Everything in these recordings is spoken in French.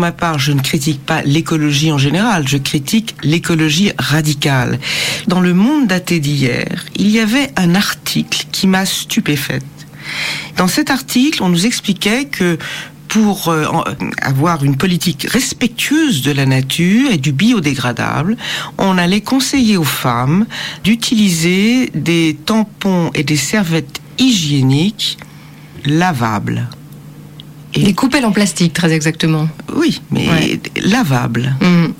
ma part, je ne critique pas l'écologie en général, je critique l'écologie radicale. Dans le monde daté d'hier, il y avait un article qui m'a stupéfaite. Dans cet article, on nous expliquait que pour euh, avoir une politique respectueuse de la nature et du biodégradable, on allait conseiller aux femmes d'utiliser des tampons et des serviettes hygiéniques lavables. Et des coupelles en plastique, très exactement. Oui, mais lavables. Mmh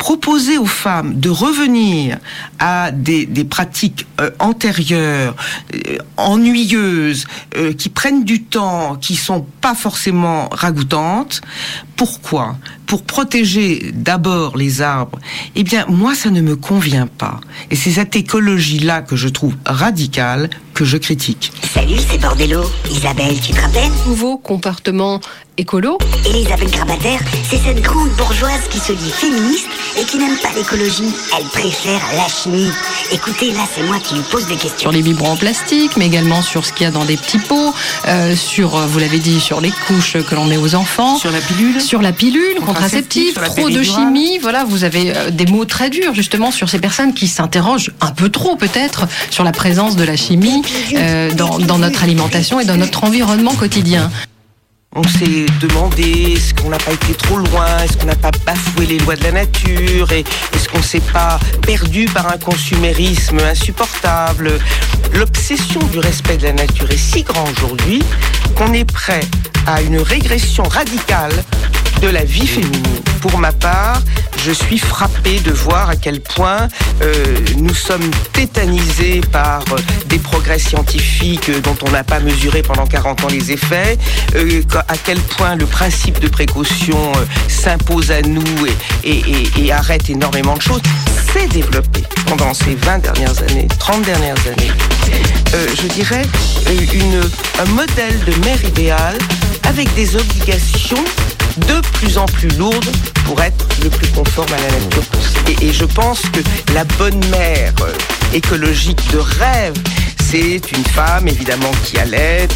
proposer aux femmes de revenir à des, pratiques euh, antérieures, euh, ennuyeuses, euh, qui prennent du temps, qui sont pas forcément ragoûtantes. Pourquoi? Pour protéger d'abord les arbres. Eh bien, moi, ça ne me convient pas. Et c'est cette écologie-là que je trouve radicale que je critique. Salut, c'est Bordello. Isabelle, tu te rappelles Nouveau comportement écolo. Elisabeth Grabataire, c'est cette grande bourgeoise qui se dit féministe et qui n'aime pas l'écologie. Elle préfère la chimie. Écoutez, là, c'est moi qui lui pose des questions. Sur les biberons en plastique, mais également sur ce qu'il y a dans des petits pots, euh, sur, euh, vous l'avez dit, sur les couches que l'on met aux enfants. Sur la pilule. Sur la pilule, contraceptive, trop de chimie. Voilà, vous avez euh, des mots très durs, justement, sur ces personnes qui s'interrogent un peu trop, peut-être, sur la présence de la chimie dans notre alimentation et dans notre environnement quotidien. On s'est demandé est-ce qu'on n'a pas été trop loin, est-ce qu'on n'a pas bafoué les lois de la nature, et est-ce qu'on s'est pas perdu par un consumérisme insupportable? L'obsession du respect de la nature est si grande aujourd'hui qu'on est prêt à une régression radicale de la vie féminine. Pour ma part, je suis frappée de voir à quel point euh, nous sommes tétanisés par euh, des progrès scientifiques dont on n'a pas mesuré pendant 40 ans les effets, euh, à quel point le principe de précaution s'impose à nous et, arrête énormément de choses. S'est développé pendant ces 20 dernières années, 30 dernières années, je dirais, une, un modèle de mère idéale avec des obligations de plus en plus lourde pour être le plus conforme à la nature possible. Et, je pense que la bonne mère euh, écologique de rêve, c'est une femme évidemment qui allait,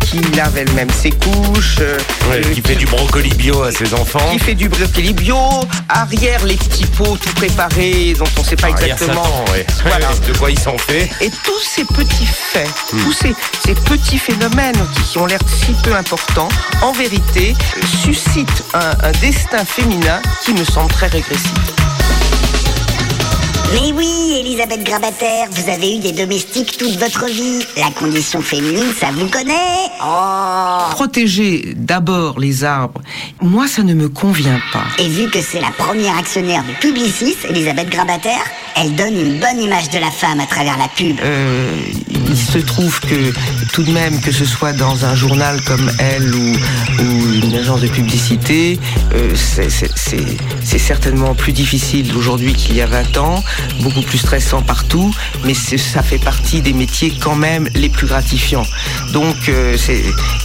qui lave elle-même ses couches, euh, qui, fait du brocoli bio à ses enfants, qui fait du brocoli bio, arrière les petits pots tout préparés dont on ne sait pas exactement de quoi ils sont faits. Et tous ces petits faits, hmm. tous ces, ces, petits phénomènes qui, ont l'air si peu importants, en vérité suscitent un, un destin féminin qui me semble très régressif. Mais oui, Elisabeth Grabataire, vous avez eu des domestiques toute votre vie. La condition féminine, ça vous connaît Oh Protéger d'abord les arbres, moi ça ne me convient pas. Et vu que c'est la première actionnaire de Publicis, Elisabeth Grabataire, elle donne une bonne image de la femme à travers la pub. Euh, il se trouve que tout de même, que ce soit dans un journal comme Elle ou, une agence de publicité, euh, c'est certainement plus difficile aujourd'hui qu'il y a 20 ans beaucoup plus stressant partout, mais ça fait partie des métiers quand même les plus gratifiants. Donc, euh,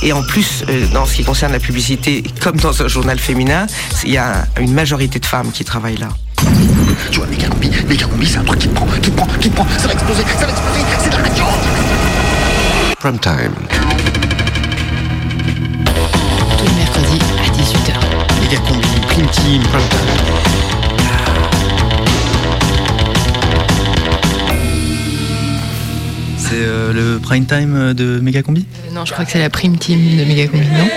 et en plus, euh, dans ce qui concerne la publicité, comme dans un journal féminin, il y a une majorité de femmes qui travaillent là. Tu vois, méga c'est un truc qui prend, qui prend, qui prend, ça va exploser, ça va exploser, Prime time. Tous les mercredis à 18h. Méga combi, prime team, prime time. C'est euh, le prime time de Megacombi euh, Non, je crois que c'est la prime team de Megacombi, non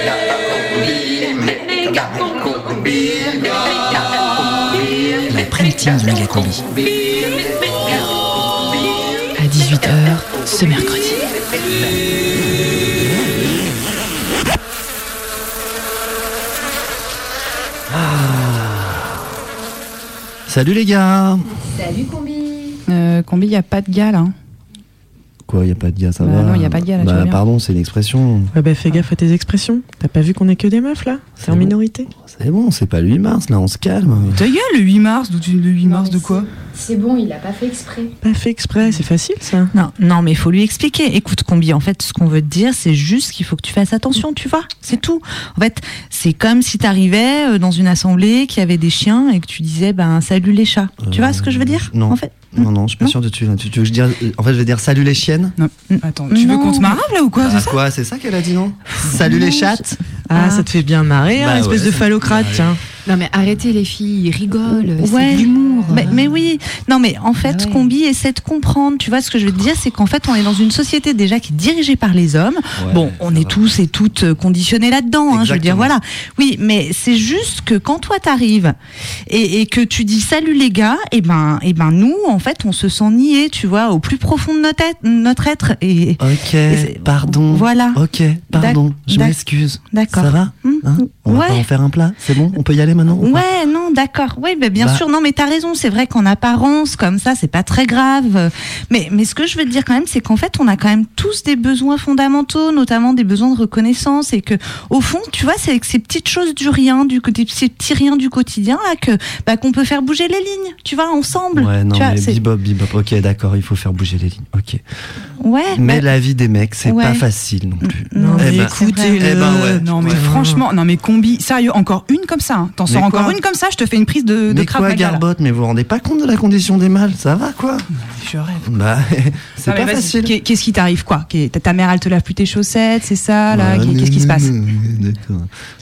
La prime team de Megacombi. À 18h ce mercredi. Salut les gars Salut Combi euh, Combi, il n'y a pas de gars là. Quoi, il n'y a pas de gars, ça bah va Non, il n'y a pas de gars là. Bah, pardon, c'est une expression. Ouais, bah fais gaffe à tes expressions. T'as pas vu qu'on est que des meufs là? C'est en minorité. C'est bon, c'est pas le 8 mars là, on se calme. Ta gueule, le 8 mars, le 8 mars de quoi? C'est bon, il a pas fait exprès. Pas fait exprès, c'est facile ça. Non, non, mais il faut lui expliquer. Écoute, Combi, en fait, ce qu'on veut te dire, c'est juste qu'il faut que tu fasses attention, tu vois. C'est tout. En fait, c'est comme si t'arrivais euh, dans une assemblée qui avait des chiens et que tu disais, ben, salut les chats. tu vois ce que je veux dire Non. En fait, non, non, je suis pas sûr de tu, tu, veux que je dise. En fait, je vais dire salut les chiennes. Non. Attends, tu veux qu'on te marave là ou quoi C'est quoi C'est ça qu'elle a dit, non Salut les chattes Ah, ça te fait bien marrer, hein, Bah espèce ouais, de phallocrate, tiens. Non mais arrêtez les filles, ils rigolent, Ouais. c'est de l'humour. Mais, mais oui, non mais en fait, Ah ouais. Combi essaie de comprendre. Tu vois ce que je veux te dire, c'est qu'en fait, on est dans une société déjà qui est dirigée par les hommes. Ouais, bon, on est va. tous et toutes euh, conditionnés là-dedans. Hein, je veux dire, voilà. Oui, mais c'est juste que quand toi t'arrives et, et que tu dis salut les gars, et ben, et ben nous, en fait, on se sent niés, tu vois, au plus profond de notre être. Notre être et Ok, pardon. Voilà. Ok, pardon. Je m'excuse. D'accord. Ça va Hmm, Hein On va ouais. pas en faire un plat C'est bon On peut y aller maintenant Ouais, non, d'accord. Oui, ben, bien Bah. sûr. Non, mais t'as raison. C'est vrai qu'en apparence, comme ça, c'est pas très grave. Mais, mais ce que je veux te dire quand même, c'est qu'en fait, on a quand même tous des besoins fondamentaux, notamment des besoins de reconnaissance, et que, au fond, tu vois, c'est avec ces petites choses du rien, du ces petits riens du quotidien là que, bah, qu'on peut faire bouger les lignes. Tu vois, ensemble. Ouais, non, tu vois, mais c'est- bebop, bebop. Ok, d'accord, il faut faire bouger les lignes. Ok. ouais. Mais bah, la vie des mecs, c'est ouais. pas facile non plus. non, Eh mais ben, écoutez-le. eh ben ouais. Non mais Ouais. franchement, non mais combi, sérieux, encore une comme ça. hein. T'en sors encore une comme ça, je te fais une prise de, de Mais Krav quoi, Maga, là. Garbotte Mais vous vous rendez pas compte de la condition des mâles Ça va, quoi Je rêve. Bah, c'est pas facile. Qu'est-ce qui t'arrive quoi ta- mère elle te lave plus tes chaussettes, c'est ça là Qu'est- Qu'est-ce qui se passe.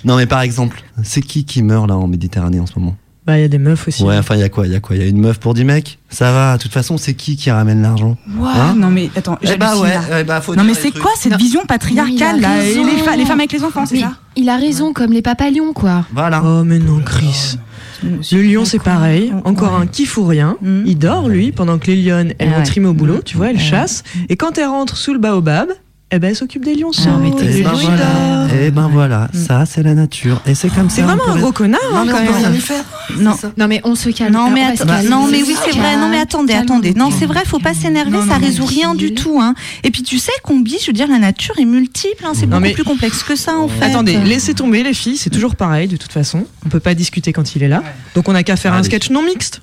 Non, mais par exemple, c'est qui qui meurt là en Méditerranée en ce moment? Bah, il y a des meufs aussi. Ouais, enfin, il y a quoi Il y a quoi? Il y a une meuf pour 10 mecs? Ça va, de toute façon, c'est qui qui ramène l'argent? Ouah, Hein? Non mais attends, Eh bah j'hallucine, ouais, là. eh bah, faut Non dire mais les c'est trucs. quoi cette Non. vision patriarcale là? Et raison. les, fa- les femmes avec les enfants, c'est Mais ça? il a raison comme les papalions quoi. Voilà. Oh, mais non, Chris. Le lion, c'est pareil. Encore un qui fout rien. Mm. Il dort, lui, pendant que les lionnes, elles Ah vont ouais. trimer au boulot, tu vois, elles Ouais. chassent. Et quand elles rentrent sous le baobab, eh ben, elles s'occupent des lionceaux. Ah, mais t'es les Et ben lions, ils voilà, dorment. et ben voilà, ça c'est la nature. Et c'est comme ça. C'est vraiment un gros connard, Non, hein, mais quand on peut même. rien y faire. Non. Non mais on se calme. Non mais, attends- non mais oui c'est vrai non mais attendez Calme. attendez non c'est vrai faut pas s'énerver Non, ça résout rien du tout hein et puis tu sais combi je veux dire la nature est multiple hein, c'est Non, beaucoup mais- plus complexe que ça en fait Attendez, laissez tomber les filles, c'est toujours pareil de toute façon. On peut pas discuter quand il est là. Donc on a qu'à faire un Allez. sketch non mixte.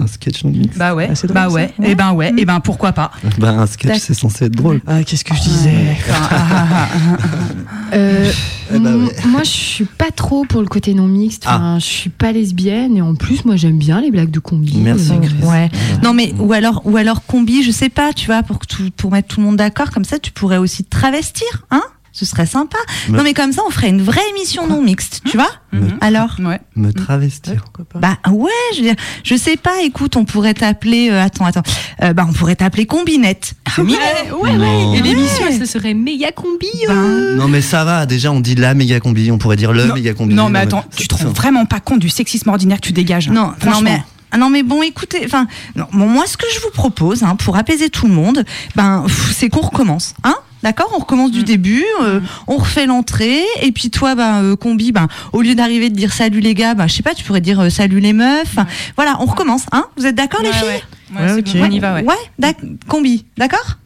Un sketch non mix. Bah ouais, Ah, drôle, bah ça. ouais, et ben ouais, et ben pourquoi pas Bah, un sketch c'est censé être drôle. Ah, qu'est-ce que je disais ah, ah, ah, ah. Euh, Eh ben ouais. Moi je suis pas trop pour le côté non mixte. Ah. Enfin, je suis pas lesbienne et en plus moi j'aime bien les blagues de combi. Merci, Euh, Chris. Ouais. Non mais ou alors ou alors combi, je sais pas, tu vois, pour que tout- pour mettre tout le monde d'accord, comme ça tu pourrais aussi te travestir, hein? Ce serait sympa. Me- Non mais comme ça on ferait une vraie émission non mixte, tu vois Me, Alors Ouais. me travestir. Pourquoi pas bah ouais, je veux dire, je sais pas. Écoute, on pourrait t'appeler. euh, attends, attends. Euh, bah on pourrait t'appeler combinette. C'est mignon. Ouais, Non. ouais. Et Ouais. l'émission, ce serait méga combi. euh. Ben, Non mais ça va, déjà on dit la méga combi, on pourrait dire le Non, méga combi. Non mais attends, tu te rends vraiment pas compte du sexisme ordinaire que tu dégages. Non, non Franchement. mais. ah non mais bon écoutez enfin non, bon, moi ce que je vous propose hein, pour apaiser tout le monde ben c'est qu'on recommence hein D'accord, on recommence du début, euh, on refait l'entrée, et puis toi, ben, euh, combi, ben, au lieu d'arriver de dire salut les gars, ben, je sais pas, tu pourrais dire euh, salut les meufs. Voilà, on recommence, hein Vous êtes d'accord les filles? ouais. Ouais, bon, on y va, ouais. Ouais, combi, d'accord?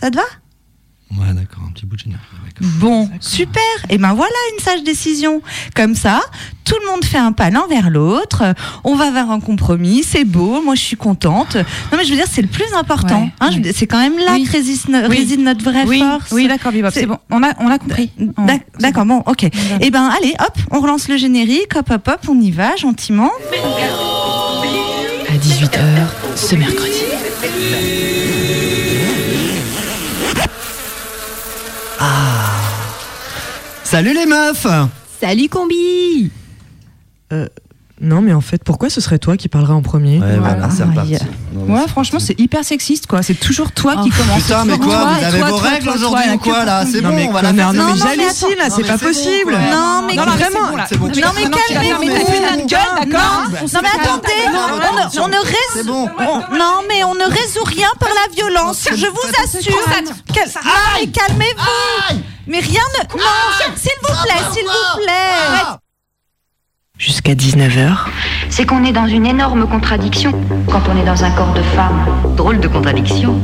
Ça te va? Ouais d'accord, un petit bout de générique. Bon, super. Et ben voilà une sage décision. Comme ça, tout le monde fait un pas l'un vers l'autre. On va vers un compromis. C'est beau. Moi, je suis contente. Non, mais je veux dire, c'est le plus important. Ouais, hein, c'est quand même là Oui. que résiste, no- Oui. réside notre vraie Oui, force. oui d'accord, Bebop, C'est- bon. On a, on a compris. D'accord, bon, ok. Et ben allez, hop, on relance le générique. Hop, hop, hop, on y va gentiment. À 18h, ce mercredi. Salut les meufs. Salut combi Non, mais en fait, pourquoi ce serait toi qui parlerais en premier Ouais voilà, c'est Ah, reparti. yeah. Non, mais Ouais, c'est franchement, parti. c'est hyper sexiste, quoi. C'est toujours toi qui Oh, commence. Putain mais quoi, toi, vous avez toi, vos toi, règles aujourd'hui ou quoi là C'est Non, bon, mais on va la faire. non, mais Non, non, mais j'hallucine là, c'est Non, pas possible quoi. Non, mais vraiment. Non, mais calmez-vous. d'accord Non, mais attendez, on ne, non, mais on ne résout rien par la violence. Je vous assure. Ah, mais calmez-vous. Mais rien ne. Non, s'il vous plaît, s'il vous plaît. Jusqu'à 19h, c'est qu'on est dans une énorme contradiction quand on est dans un corps de femme. Drôle de contradiction.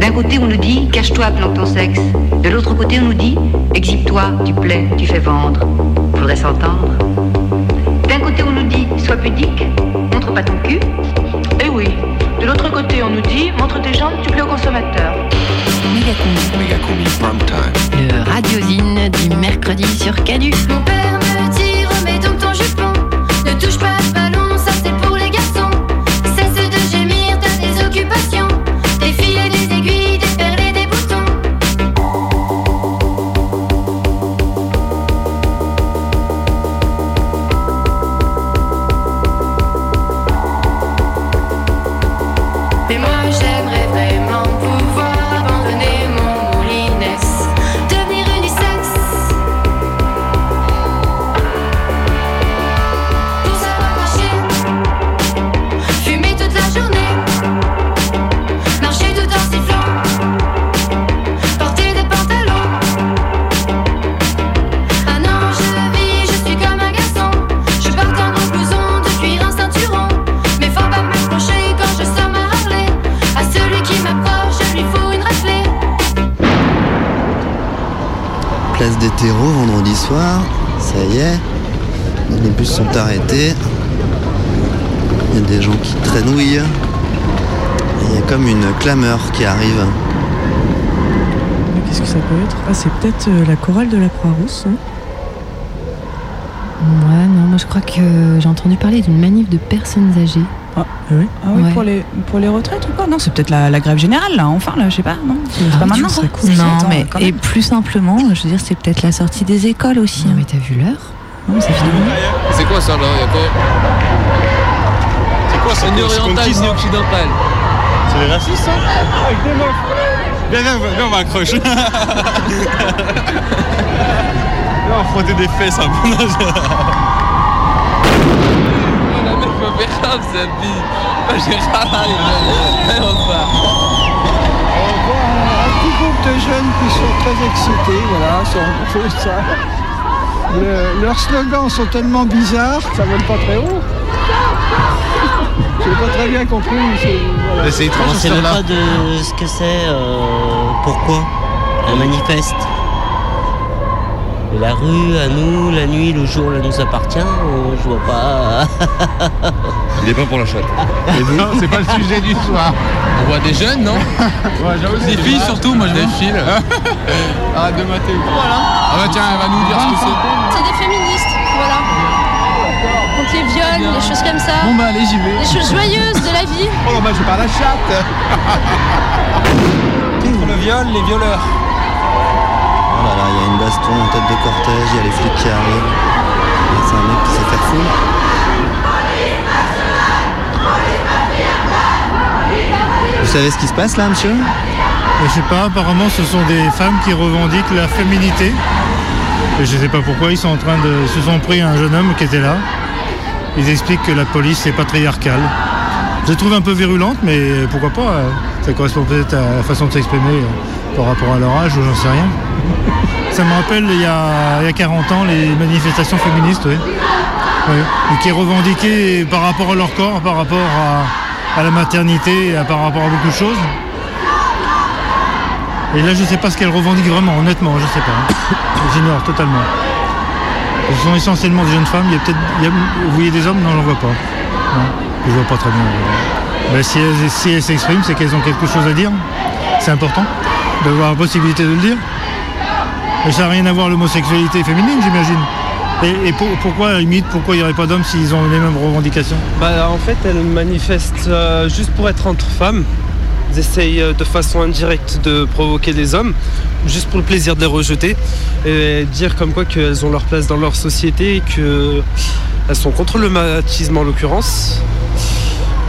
D'un côté, on nous dit cache-toi, planque ton sexe. De l'autre côté, on nous dit exhibe-toi, tu plais, tu fais vendre. Faudrait s'entendre. D'un côté, on nous dit sois pudique, montre pas ton cul. Eh oui. De l'autre côté, on nous dit montre tes jambes, tu plais au consommateur. Le radiosine du mercredi sur Cadu. Mon père donc ton jupon. Ne touche pas ce Il y a comme une clameur qui arrive. Qu'est-ce que ça peut être? Ah, c'est peut-être euh, la chorale de la Croix-Rousse. hein? Ouais, non, moi je crois que j'ai entendu parler d'une manif de personnes âgées. Ah, oui. Ah oui, Ouais. pour, les, pour les retraites ou quoi? Non, c'est peut-être la, la grève générale, là, enfin, là, je sais pas, non? C'est Ah, pas tu maintenant, Non, Attends, mais et plus simplement, je veux dire, c'est peut-être la sortie des écoles aussi. Non, mais t'as vu l'heure? Non, ça fait deux C'est quoi ça là? Quoi? Quoi ça Une orientale, une occidentale. C'est les racistes ça Avec des meufs Viens, viens, viens, on va accrocher. Viens, on va frotter des fesses un peu. La meuf me fait grave. Moi j'ai. Allez, on un petit groupe de jeunes qui sont très excités, voilà, c'est ça. Le- leurs slogans sont tellement bizarres ça vole pas très haut. J'ai pas très bien compris. voilà. C'est étrange sait même là pas de ce que c'est, euh, pourquoi un manifeste. La rue, à nous, la nuit, le jour, là nous appartient, euh, je vois pas. Il est pas pour la chatte. Non, c'est pas le sujet du soir. On voit des jeunes, non Des filles surtout, moi je Des filles. Arrête de mater. Ah bah tiens, elle va nous dire ce que c'est. C'est des féministes, voilà. Contre les viols, les choses comme ça. Bon bah allez, j'y vais. Les choses joyeuses de la vie. Oh non, bah je parle à la chatte. Contre le viol, les violeurs. Oh là là, il y a une baston en tête de cortège, il y a les flics qui arrivent. C'est un mec qui s'est fait foutre. Vous savez ce qui se passe là, monsieur? Je sais pas, apparemment ce sont des femmes qui revendiquent la féminité. Et je sais pas pourquoi, ils sont en train de. ils se sont pris un jeune homme qui était là. Ils expliquent que la police est patriarcale. Je trouve un peu virulente, mais pourquoi pas euh, Ça correspond peut-être à la façon de s'exprimer euh, par rapport à leur âge ou j'en sais rien. Ça me rappelle il y, a, il y a 40 ans les manifestations féministes, oui. Qui revendiquaient par rapport à leur corps, par rapport à, à la maternité, par rapport à beaucoup de choses. Et là, je sais pas ce qu'elles revendiquent vraiment, honnêtement, je sais pas. hein. J'ignore totalement. Ce sont essentiellement des jeunes femmes. Il y a peut-être, vous voyez des hommes? Non, j'en vois pas. Non, je vois pas très bien. Ben, si elles elles s'expriment, c'est qu'elles ont quelque chose à dire. C'est important d'avoir la possibilité de le dire. Mais ça n'a rien à voir l'homosexualité féminine, j'imagine. Et, et pour- pourquoi, à limite, pourquoi il n'y aurait pas d'hommes s'ils ont les mêmes revendications? Bah, en fait, elles manifestent euh, juste pour être entre femmes. Ils essayent euh, de façon indirecte de provoquer les hommes, juste pour le plaisir de les rejeter, et dire comme quoi qu'elles ont leur place dans leur société qu'elles sont contre le machisme en l'occurrence.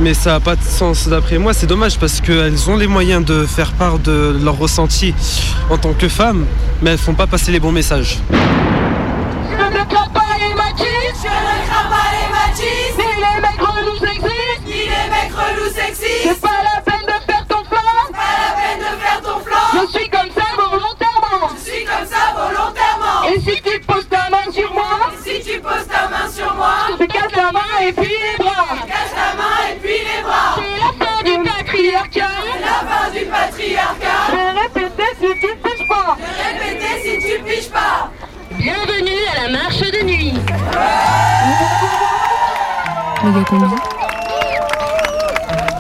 Mais ça n'a pas de sens d'après moi, c'est dommage parce qu'elles ont les moyens de faire part de leur ressenti en tant que femmes, mais elles font pas passer les bons messages. Moi Je te casse la main et puis les bras Je casse la main et puis les bras C'est la fin du patriarcat C'est la fin du patriarcat Je vais répéter si tu piges pas Je vais répéter si tu piges pas Bienvenue à la marche de nuit.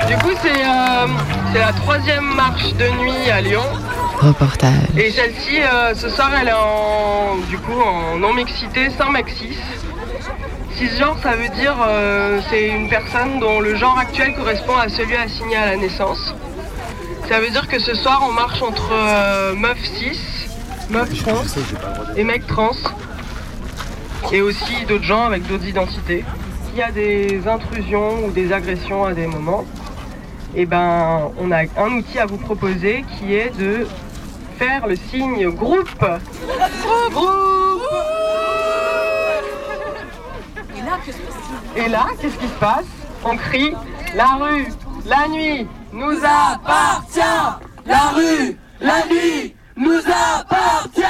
Du coup, c'est euh, c'est la troisième marche de nuit à Lyon. Reportage. Et celle-ci, euh, ce soir, elle est en, du coup, en non-mixité, sans maxis. Cisgenre, ça veut dire euh, c'est une personne dont le genre actuel correspond à celui assigné à la naissance. Ça veut dire que ce soir, on marche entre euh, meufs cis, meufs trans et mecs trans. Et aussi d'autres gens avec d'autres identités. S'il y a des intrusions ou des agressions à des moments, et ben, on a un outil à vous proposer qui est de faire le signe. Groupe Et là, qu'est-ce qui se passe? On crie La rue, la nuit, nous appartient. La rue, la nuit, nous appartient.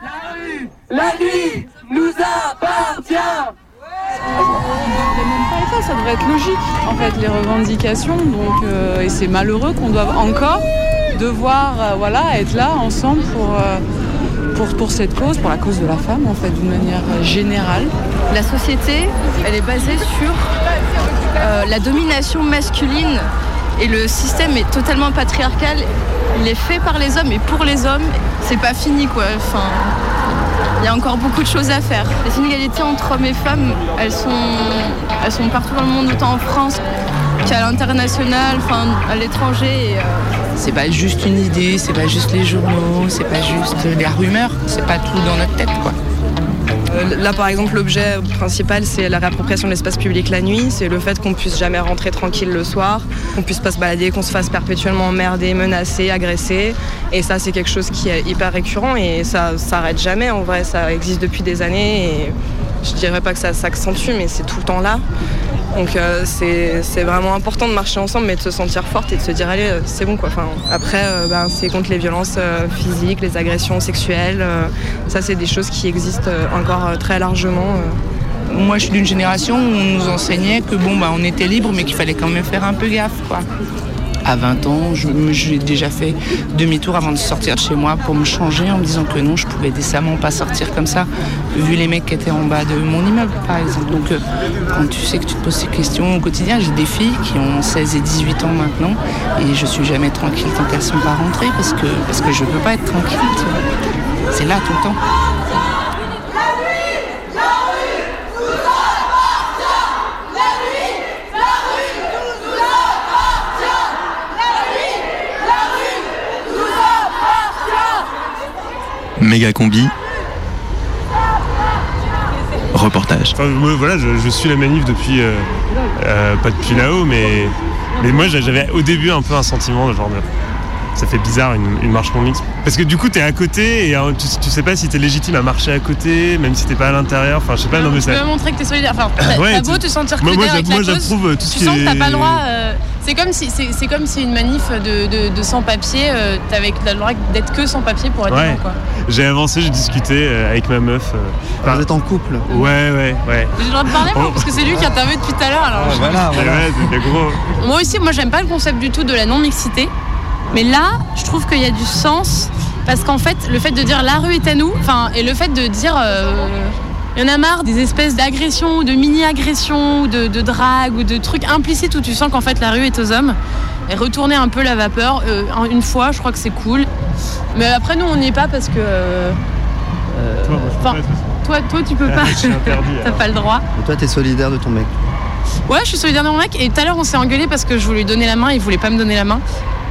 La rue, la nuit, nous appartient ça devrait être logique en fait les revendications donc euh, et c'est malheureux qu'on doive encore devoir euh, voilà être là ensemble pour euh, pour, pour cette cause, pour la cause de la femme en fait, d'une manière générale. La société, elle est basée sur euh, la domination masculine et le système est totalement patriarcal. Il est fait par les hommes et pour les hommes. C'est pas fini quoi. Enfin, il y a encore beaucoup de choses à faire. Les inégalités entre hommes et femmes, elles sont, elles sont partout dans le monde, autant en France qu'à l'international, enfin à l'étranger. et, euh, C'est pas juste une idée, c'est pas juste les journaux, c'est pas juste la rumeur, c'est pas tout dans notre tête quoi. Euh, Là, par exemple, l'objet principal, c'est la réappropriation de l'espace public la nuit. C'est le fait qu'on puisse jamais rentrer tranquille le soir, qu'on puisse pas se balader, qu'on se fasse perpétuellement emmerder, menacer, agresser. Et ça, c'est quelque chose qui est hyper récurrent et ça s'arrête jamais. En vrai, ça existe depuis des années et je dirais pas que ça s'accentue, mais c'est tout le temps là. Donc euh, c'est vraiment important de marcher ensemble, mais de se sentir forte et de se dire allez, euh, c'est bon quoi. Enfin, après, euh, ben, c'est contre les violences physiques, les agressions sexuelles. ça, c'est des choses qui existent encore très largement. Moi je suis d'une génération où on nous enseignait que bon bah on était libre mais qu'il fallait quand même faire un peu gaffe quoi. À 20 ans, j'ai déjà fait demi-tour avant de sortir de chez moi pour me changer en me disant que non, je pouvais décemment pas sortir comme ça, vu les mecs qui étaient en bas de mon immeuble par exemple. Donc euh, quand tu sais que tu te poses ces questions au quotidien, j'ai des filles qui ont 16 et 18 ans maintenant et je suis jamais tranquille tant qu'elles sont pas rentrées parce que, parce que je peux pas être tranquille. C'est là tout le temps. Méga combi. Reportage. Enfin, moi, voilà, je, je suis la manif depuis, euh, euh, pas depuis là-haut, mais, mais moi j'a- j'avais au début un peu un sentiment de genre de, ça fait bizarre une, une marche non mixte. Parce que du coup t'es à côté et euh, tu, tu sais pas si t'es légitime à marcher à côté, même si t'es pas à l'intérieur. Enfin, je sais pas, non mais Tu ça. veux montrer que t'es solidaire. Enfin, t'as Ouais, beau tu- te sentir moi- que moi, avec j'a- la moi, cause, tout ce tu qui sens que t'as est- pas le droit. euh, c'est comme si c'est comme si une manif de, de, de sans-papiers, euh, t'avais le droit d'être que sans papier pour être Ouais. dedans, quoi. J'ai avancé, j'ai discuté euh, avec ma meuf. euh, Vous êtes en couple Ouais, ouais, ouais. J'ai le droit de parler moi, parce que c'est lui qui intervient depuis tout à l'heure. Alors je- Ouais, gros. Moi aussi, moi j'aime pas le concept du tout de la non-mixité. Mais là, je trouve qu'il y a du sens. Parce qu'en fait, le fait de dire la rue est à nous, enfin, et le fait de dire. euh, il y en a marre des espèces d'agressions ou de mini-agressions ou de, de drague ou de trucs implicites où tu sens qu'en fait la rue est aux hommes. Et retourner un peu la vapeur, euh, une fois, je crois que c'est cool. Mais après, nous, on n'y est pas parce que. euh, toi, toi, tu peux pas. T'as pas le droit. Et toi, t'es solidaire de ton mec? Ouais, je suis solidaire de mon mec. Et tout à l'heure, on s'est engueulé parce que je voulais lui donner la main et il voulait pas me donner la main.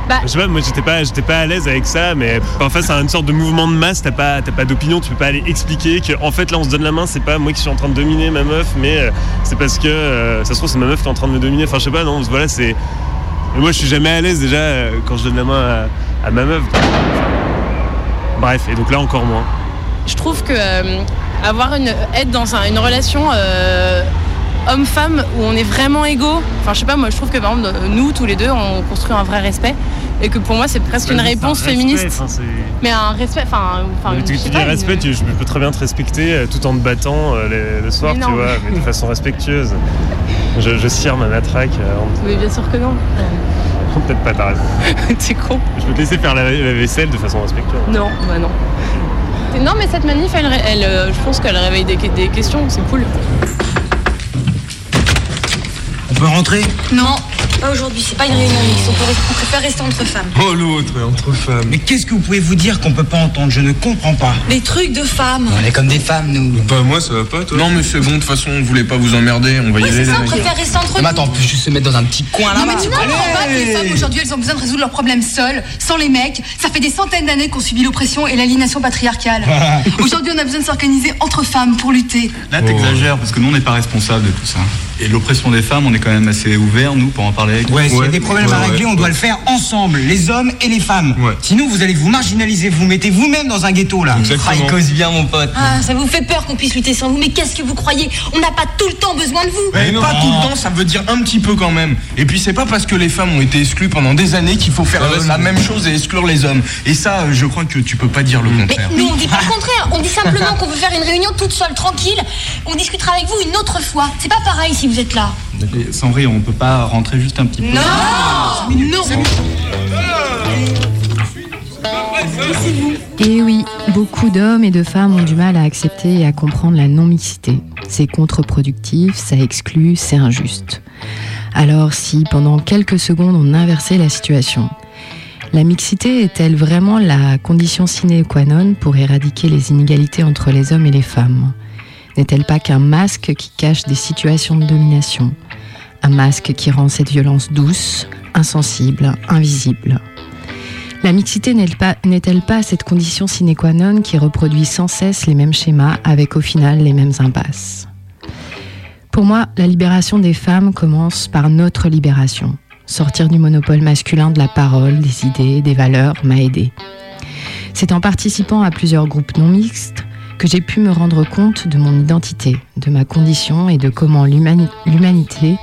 Bah, Je sais pas, moi j'étais pas, j'étais pas à l'aise avec ça, mais en face à une sorte de mouvement de masse, t'as pas, t'as pas d'opinion, tu peux pas aller expliquer que en fait là on se donne la main, c'est pas moi qui suis en train de dominer ma meuf, mais euh, c'est parce que euh, ça se trouve c'est ma meuf qui est en train de me dominer. Enfin je sais pas, non, voilà c'est. Mais moi je suis jamais à l'aise déjà euh, quand je donne la main à, à ma meuf. Bref, et donc là encore moins. je trouve que avoir une, être dans un- une relation homme-femme où on est vraiment égaux, enfin je sais pas, moi je trouve que par exemple nous tous les deux on construit un vrai respect et que pour moi c'est presque une un réponse respect, féministe. enfin, Mais un respect, enfin, une- tu, tu dis une- respect, tu- je peux très bien te respecter euh, tout en te battant euh, les- le soir, Mais tu non. vois, mais de façon respectueuse. Je, je cire ma matraque euh, Mais bien sûr que non. Peut-être pas, t'as raison. T'es con. Je peux te laisser faire la, la vaisselle de façon respectueuse. Non, bah non. Non mais cette manif, elle, elle, euh, je pense qu'elle réveille des, des questions, c'est cool. On peut rentrer Non, pas aujourd'hui, c'est pas une réunion mixte. On, préfère rester entre femmes. Oh l'autre, entre femmes. Mais qu'est-ce que vous pouvez vous dire qu'on peut pas entendre? Je ne comprends pas. Des trucs de femmes. On est comme des femmes, nous. Bah moi ça va pas toi Non mais c'est bon, de toute façon on voulait pas vous emmerder, on va y aller. c'est ça, les on préfère rester entre Non, mais nous. attends, on peut juste se mettre dans un petit coin Non là-bas. mais tu comprends pas que les femmes aujourd'hui elles ont besoin de résoudre leurs problèmes seules, sans les mecs. Ça fait des centaines d'années qu'on subit l'oppression et l'aliénation patriarcale. aujourd'hui on a besoin de s'organiser entre femmes pour lutter. Là, t'exagères, parce que nous, on n'est pas responsable de tout ça. Et l'oppression des femmes, on est quand même assez ouvert, nous, pour en parler avec Ouais, s'il y a des problèmes à régler, on doit le faire ensemble, les hommes et les femmes. Sinon, vous allez vous marginaliser, vous mettez vous-même dans un ghetto là. Exactement. Ah, il cause bien, mon pote. Ah, ça vous fait peur qu'on puisse lutter sans vous, mais qu'est-ce que vous croyez? On n'a pas tout le temps besoin de vous. Mais pas tout le temps, ça veut dire un petit peu quand même. Et puis c'est pas parce que les femmes ont été exclues pendant des années qu'il faut faire euh, la même chose et exclure les hommes. Et ça, je crois que tu peux pas dire le Mais contraire. nous on dit pas le contraire, on dit simplement qu'on veut faire une réunion toute seule, tranquille. On discutera avec vous une autre fois. C'est pas pareil si vous êtes là. Sans rire, on peut pas rentrer juste un petit peu. Non Non C'est Laissez-vous. Et oui, beaucoup d'hommes et de femmes ont du mal à accepter et à comprendre la non-mixité. C'est contre-productif, ça exclut, c'est injuste. Alors si pendant quelques secondes on inversait la situation, la mixité est-elle vraiment la condition sine qua non pour éradiquer les inégalités entre les hommes et les femmes? N'est-elle pas qu'un masque qui cache des situations de domination? Un masque qui rend cette violence douce, insensible, invisible la mixité n'est-elle pas, cette condition sine qua non qui reproduit sans cesse les mêmes schémas avec au final les mêmes impasses? Pour moi, la libération des femmes commence par notre libération. Sortir du monopole masculin de la parole, des idées, des valeurs m'a aidé. C'est en participant à plusieurs groupes non mixtes que j'ai pu me rendre compte de mon identité, de ma condition et de comment l'humanité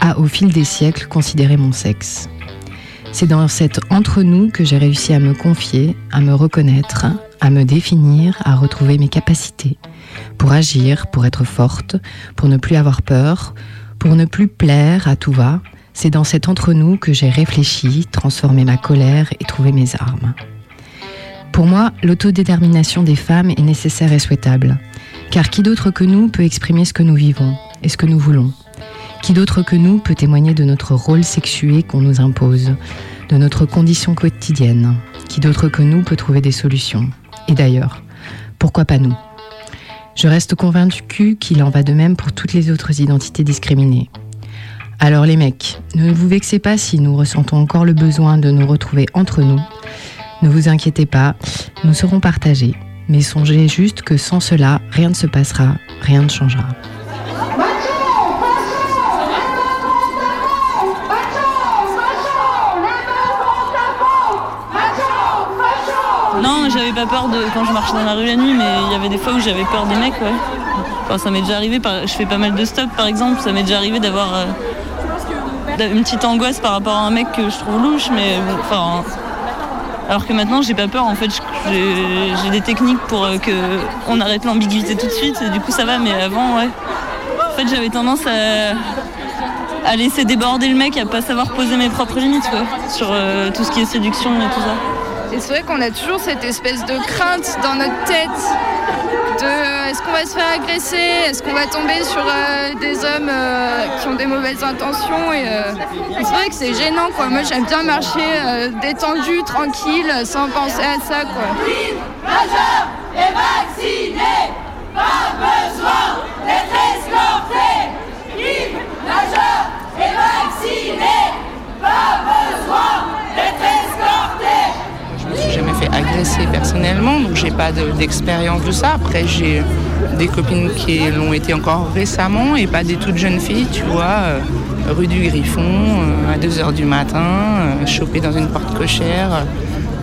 a au fil des siècles considéré mon sexe. C'est dans cet entre-nous que j'ai réussi à me confier, à me reconnaître, à me définir, à retrouver mes capacités, pour agir, pour être forte, pour ne plus avoir peur, pour ne plus plaire à tout va. C'est dans cet entre-nous que j'ai réfléchi, transformé ma colère et trouvé mes armes. Pour moi, l'autodétermination des femmes est nécessaire et souhaitable, car qui d'autre que nous peut exprimer ce que nous vivons et ce que nous voulons? Qui d'autre que nous peut témoigner de notre rôle sexué qu'on nous impose, de notre condition quotidienne? Qui d'autre que nous peut trouver des solutions? Et d'ailleurs, pourquoi pas nous? Je reste convaincue qu'il en va de même pour toutes les autres identités discriminées. Alors les mecs, ne vous vexez pas si nous ressentons encore le besoin de nous retrouver entre nous. Ne vous inquiétez pas, nous serons partagés. Mais songez juste que sans cela, rien ne se passera, rien ne changera. Non, j'avais pas peur de quand je marchais dans la rue la nuit, mais il y avait des fois où j'avais peur des mecs, ouais. Enfin, ça m'est déjà arrivé, je fais pas mal de stop par exemple, ça m'est déjà arrivé d'avoir euh, une petite angoisse par rapport à un mec que je trouve louche, mais enfin. Alors que maintenant j'ai pas peur, en fait j'ai des techniques pour euh, que on arrête l'ambiguïté tout de suite, du coup ça va, mais avant ouais. En fait j'avais tendance à, laisser déborder le mec, à pas savoir poser mes propres limites sur euh, tout ce qui est séduction et tout ça. Et c'est vrai qu'on a toujours cette espèce de crainte dans notre tête est-ce qu'on va se faire agresser, est-ce qu'on va tomber sur euh, des hommes euh, qui ont des mauvaises intentions? Et euh, c'est vrai que c'est gênant quoi. Moi j'aime bien marcher détendu, tranquille, sans penser à ça quoi d'être escorté. Libre, majeur et vacciné, pas besoin d'être escorté agresser personnellement, donc j'ai pas d'expérience de, ça. Après, j'ai des copines qui l'ont été encore récemment et pas des toutes jeunes filles, tu vois, euh, rue du Griffon, euh, à 2h du matin, euh, chopées dans une porte cochère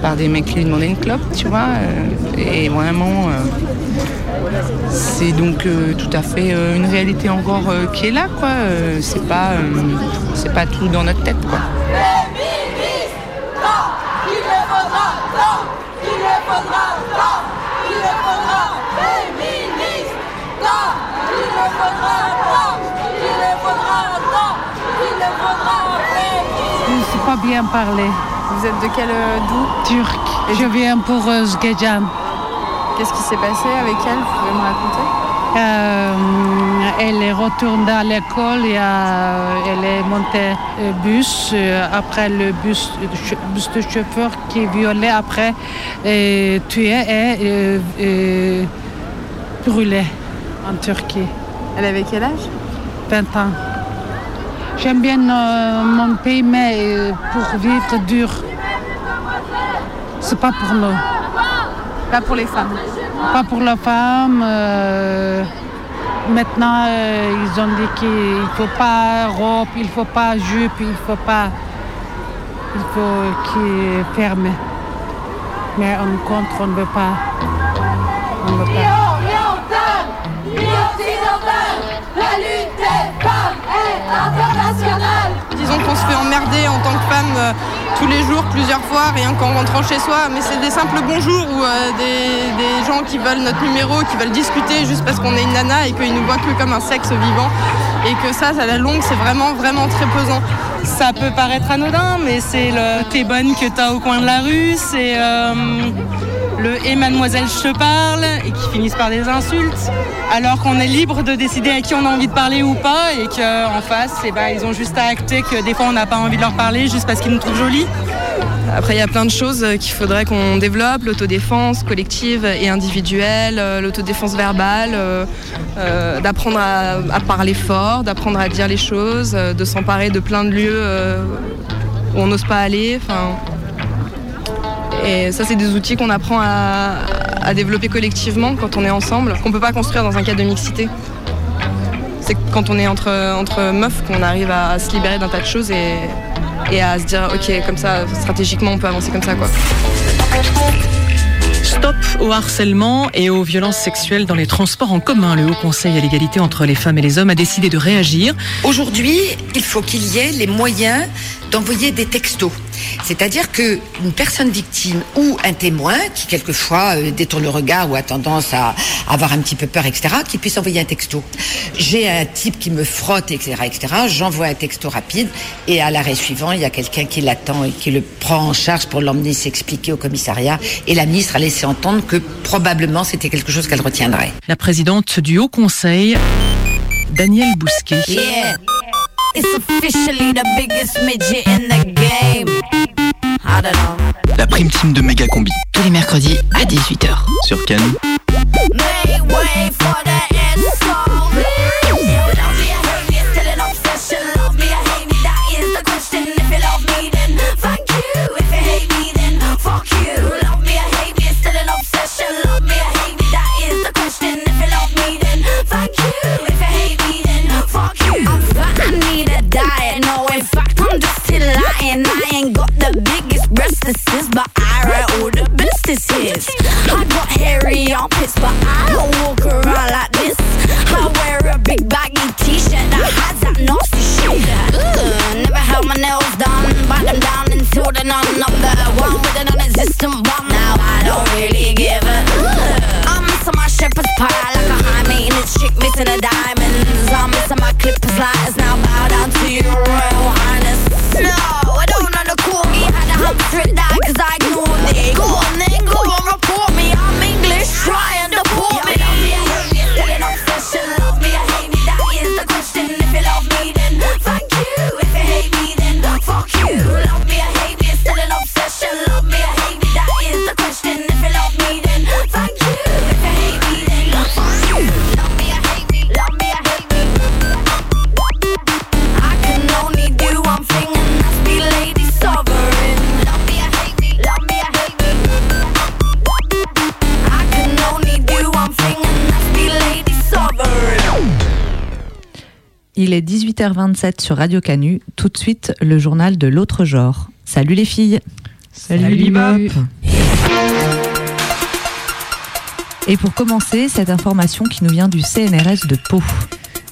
par des mecs qui lui demandaient une clope, tu vois. et vraiment, c'est donc tout à fait une réalité encore qui est là, quoi. c'est pas, c'est pas tout dans notre tête, quoi. Bien parler. Vous êtes de quel euh, d'où? Turc. je viens pour euh, Qu'est-ce qui s'est passé avec elle? Vous pouvez me raconter? Euh, elle est retournée à l'école et elle est montée au bus. après le bus, bus de chauffeur qui est violé après et tué et, brûlé en Turquie. Elle avait quel âge? 20 ans. J'aime bien euh, mon pays, mais euh, pour vivre dur, c'est pas pour nous. Pas pour les femmes. Pas pour la femme. Euh, maintenant, ils ont dit qu'il ne faut pas robe, il ne faut pas jupe, il ne faut pas. Il faut qu'il ferme. Mais on contre, on ne veut pas. On veut pas. Internationale. Disons qu'on se fait emmerder en tant que femme euh, tous les jours, plusieurs fois, rien qu'en rentrant chez soi. Mais c'est des simples bonjours ou euh, des, gens qui veulent notre numéro, qui veulent discuter juste parce qu'on est une nana et qu'ils nous voient que comme un sexe vivant. Et que ça, à la longue, c'est vraiment, vraiment très pesant. Ça peut paraître anodin, mais c'est le t'es bonne que t'as au coin de la rue, c'est. Euh, et mademoiselle je te parle et qui finissent par des insultes, alors qu'on est libre de décider à qui on a envie de parler ou pas et qu'en face, eh ben, ils ont juste à acter que des fois on n'a pas envie de leur parler juste parce qu'ils nous trouvent jolis. Après, il y a plein de choses qu'il faudrait qu'on développe, l'autodéfense collective et individuelle, euh, l'autodéfense verbale, euh, euh, d'apprendre à, parler fort, d'apprendre à dire les choses, euh, de s'emparer de plein de lieux euh, où on n'ose pas aller. Et ça, c'est des outils qu'on apprend à, à développer collectivement quand on est ensemble, qu'on ne peut pas construire dans un cadre de mixité. C'est quand on est entre, entre meufs qu'on arrive à se libérer d'un tas de choses et, et à se dire, ok, comme ça, stratégiquement, on peut avancer comme ça, quoi. Stop au harcèlement et aux violences sexuelles dans les transports en commun. Le Haut Conseil à l'égalité entre les femmes et les hommes a décidé de réagir. Aujourd'hui, il faut qu'il y ait les moyens d'envoyer des textos. C'est-à-dire que une personne victime ou un témoin qui quelquefois euh, détourne le regard ou a tendance à avoir un petit peu peur, etc., qui puisse envoyer un texto. J'ai un type qui me frotte, etc., etc. J'envoie un texto rapide et à l'arrêt suivant, il y a quelqu'un qui l'attend et qui le prend en charge pour l'emmener s'expliquer au commissariat. Et la ministre a laissé entendre que probablement c'était quelque chose qu'elle retiendrait. La présidente du Haut Conseil, Danielle Bousquet. Yeah, La prime team de Méga Combi. Tous les mercredis à 18h. Sur Cannes. Lying. I ain't got the biggest breasts, but I write all the this. I got hairy armpits, but I don't walk around like this. I wear a big baggy t-shirt that has that nasty shit. Ugh, never had my nails done, bite them down until they're none. One with an non-existent bum. Now I don't really give a. Ugh. I'm missing my shepherd's pie like a high maintenance chick missing a diamonds. I'm missing my clippers lighters. Now bow down to your Had a est 18h27 sur Radio Canu. Tout de suite, le journal de l'autre genre. Salut les filles. Salut, Bip. Et pour commencer, cette information qui nous vient du CNRS de Pau.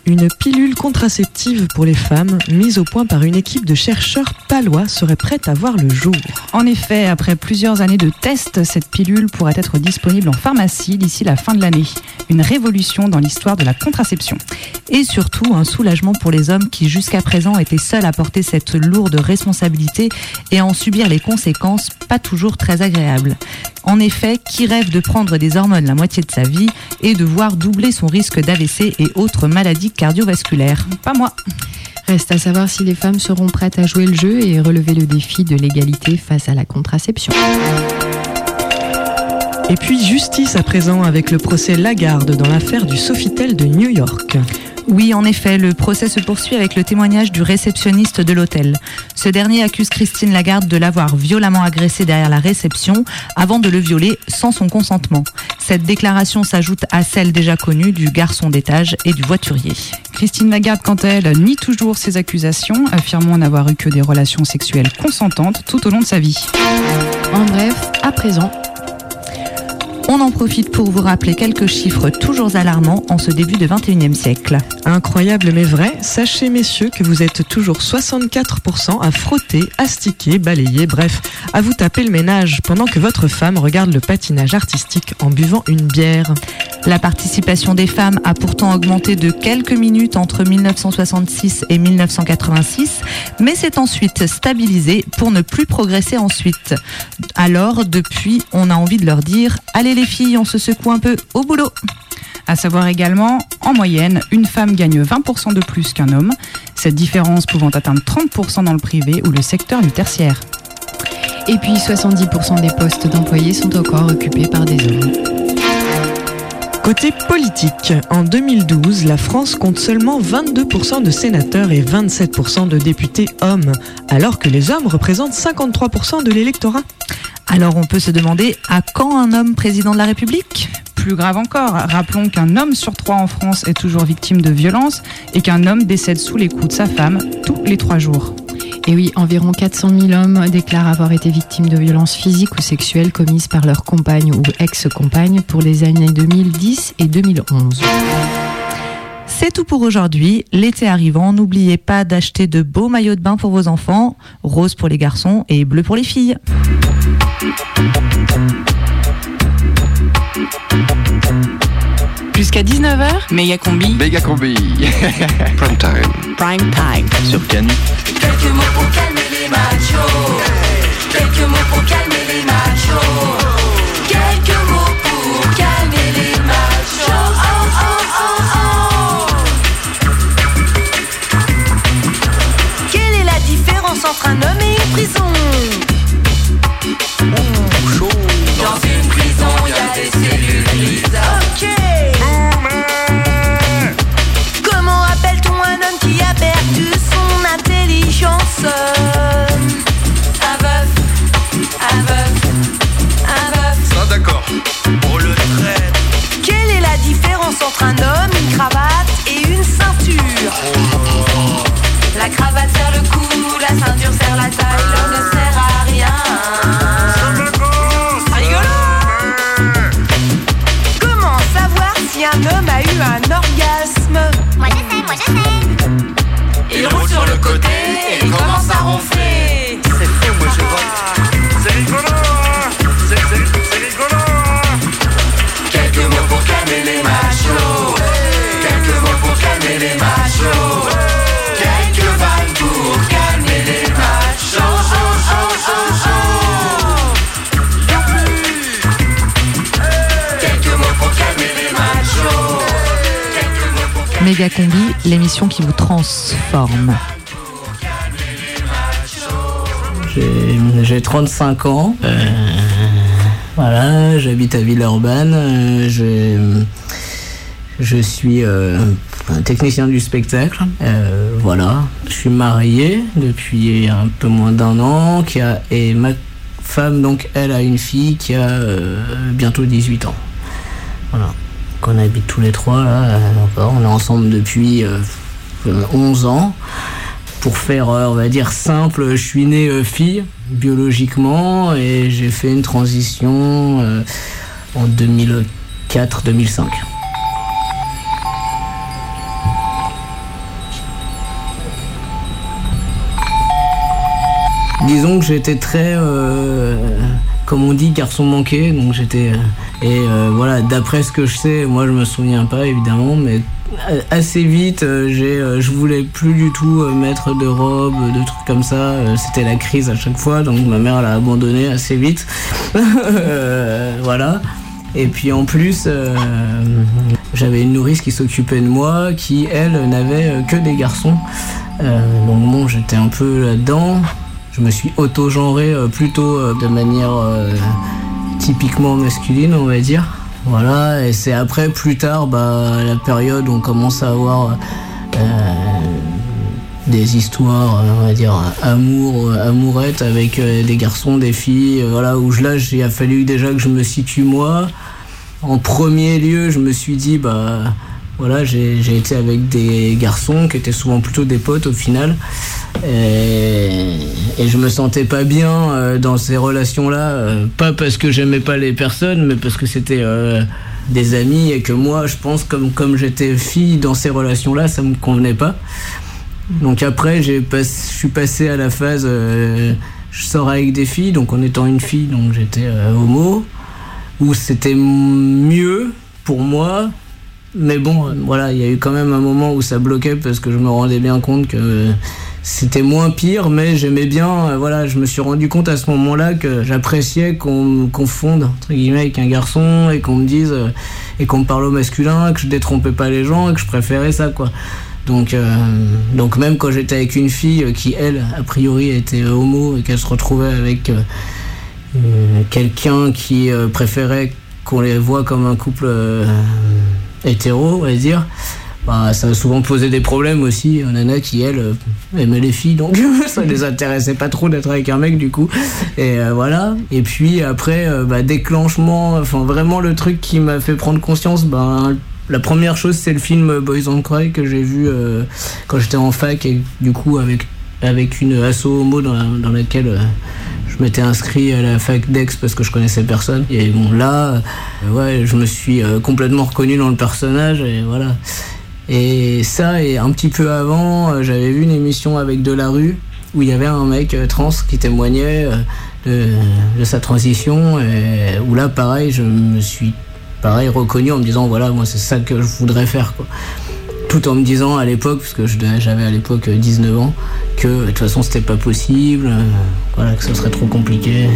Une pilule contraceptive pour les femmes, mise au point par une équipe de chercheurs palois, serait prête à voir le jour. En effet, après plusieurs années de tests, cette pilule pourrait être disponible en pharmacie d'ici la fin de l'année. Une révolution dans l'histoire de la contraception. Et surtout, un soulagement pour les hommes qui jusqu'à présent étaient seuls à porter cette lourde responsabilité et à en subir les conséquences pas toujours très agréables. En effet, qui rêve de prendre des hormones la moitié de sa vie et de voir doubler son risque d'AVC et autres maladies cardiovasculaires Pas moi. Reste à savoir si les femmes seront prêtes à jouer le jeu et relever le défi de l'égalité face à la contraception. Et puis justice à présent avec le procès Lagarde dans l'affaire du Sofitel de New York. Oui, en effet, le procès se poursuit avec le témoignage du réceptionniste de l'hôtel. Ce dernier accuse Christine Lagarde de l'avoir violemment agressé derrière la réception avant de le violer sans son consentement. Cette déclaration s'ajoute à celle déjà connue du garçon d'étage et du voiturier. Christine Lagarde, quant à elle, nie toujours ces accusations, affirmant n'avoir eu que des relations sexuelles consentantes tout au long de sa vie. En bref, à présent, On en profite pour vous rappeler quelques chiffres toujours alarmants en ce début de 21e siècle. Incroyable mais vrai, sachez messieurs que vous êtes toujours 64% à frotter, astiquer, balayer, bref, à vous taper le ménage pendant que votre femme regarde le patinage artistique en buvant une bière. La participation des femmes a pourtant augmenté de quelques minutes entre 1966 et 1986, mais s'est ensuite stabilisé pour ne plus progresser ensuite. Alors, depuis, on a envie de leur dire Allez les filles, on se secoue un peu au boulot À savoir également, en moyenne, une femme gagne 20% de plus qu'un homme, cette différence pouvant atteindre 30% dans le privé ou le secteur du tertiaire. Et puis 70% des postes d'employés sont encore occupés par des hommes. Côté politique, en 2012, la France compte seulement 22% de sénateurs et 27% de députés hommes, alors que les hommes représentent 53% de l'électorat. Alors on peut se demander à quand un homme président de la République? Plus grave encore, rappelons qu'un homme sur trois en France est toujours victime de violences et qu'un homme décède sous les coups de sa femme tous les trois jours. Et oui, environ 400 000 hommes déclarent avoir été victimes de violences physiques ou sexuelles commises par leur compagne ou ex-compagne pour les années 2010 et 2011. C'est tout pour aujourd'hui. L'été arrivant, n'oubliez pas d'acheter de beaux maillots de bain pour vos enfants, rose pour les garçons et bleu pour les filles. Jusqu'à 19h, méga combi. Méga combi. Prime time. Prime time. Sur Canu. Quelques mots pour calmer les machos. Quelques mots pour calmer les machos. Quelques mots pour calmer les machos. Oh, oh, oh, oh. Quelle est la différence entre un homme et une prison? Différence Méga combi, l'émission qui vous transforme. J'ai- J'ai 35 ans. Euh, voilà, j'habite à Villeurbanne. Euh, je, suis euh, un technicien du spectacle. Voilà, je suis marié depuis un peu moins d'un an. Et ma femme, donc, elle a une fille qui a bientôt 18 ans. Voilà. Qu'on habite tous les trois là. euh. On est ensemble depuis euh, 11 ans. Pour faire, euh, on va dire, simple, je suis né euh, fille, biologiquement, et j'ai fait une transition euh, en 2004-2005. Disons que j'étais très, euh, comme on dit, garçon manqué, donc j'étais... euh, et euh, voilà, d'après ce que je sais, moi je me souviens pas évidemment, mais euh, assez vite, je voulais plus du tout mettre de robe, de trucs comme ça. C'était la crise à chaque fois, donc ma mère l'a abandonné assez vite. Voilà. Et puis en plus, j'avais une nourrice qui s'occupait de moi, qui elle n'avait que des garçons. Donc bon, j'étais un peu là-dedans. Je me suis auto-genré euh, plutôt euh, de manière euh, typiquement masculine, on va dire. Voilà, et c'est après, plus tard, bah, la période où on commence à avoir des histoires, on va dire, amour, amourettes avec des garçons, des filles, voilà, où je- là, il a fallu déjà que je me situe moi. En premier lieu, je me suis dit, bah, voilà, j'ai été avec des garçons qui étaient souvent plutôt des potes au final. Et, et je me sentais pas bien euh, dans ces relations-là, euh, pas parce que j'aimais pas les personnes, mais parce que c'était euh, des amis et que moi, je pense, comme, comme j'étais fille dans ces relations-là, ça me convenait pas. Donc après, je suis passé à la phase, euh, je sors avec des filles, donc en étant une fille, donc j'étais homo, où c'était mieux pour moi. Mais bon, voilà, il y a eu quand même un moment où ça bloquait parce que je me rendais bien compte que c'était moins pire, mais j'aimais bien, euh, voilà, je me suis rendu compte à ce moment-là que j'appréciais qu'on me confonde, entre guillemets, avec un garçon et qu'on me dise, euh, et qu'on me parle au masculin, que je détrompais pas les gens et que je préférais ça, quoi. Donc, euh, donc même quand j'étais avec une fille qui, elle, a priori était homo et qu'elle se retrouvait avec quelqu'un qui préférait qu'on les voit comme un couple hétéro, on va dire, bah, ça a souvent posé des problèmes aussi. Un nana qui, elle, euh, aimait les filles, donc ça les intéressait pas trop d'être avec un mec, du coup. Et euh, voilà. Et puis après, euh, bah, déclenchement, enfin vraiment le truc qui m'a fait prendre conscience, ben. La première chose, c'est le film Boys Don't Cry que j'ai vu quand j'étais en fac et du coup avec, avec une asso homo dans, dans laquelle euh, je m'étais inscrit à la fac d'Aix parce que je connaissais personne. Et bon, là, euh, ouais, je me suis euh, complètement reconnu dans le personnage et voilà. Et ça, et un petit peu avant, j'avais vu une émission avec Delarue où il y avait un mec trans qui témoignait de, de sa transition. Et où là, pareil, je me suis pareil reconnu en me disant voilà, moi, c'est ça que je voudrais faire. Quoi. Tout en me disant à l'époque, parce que j'avais à l'époque euh, 19 ans, que de toute façon, c'était pas possible, euh, voilà, que ce serait trop compliqué.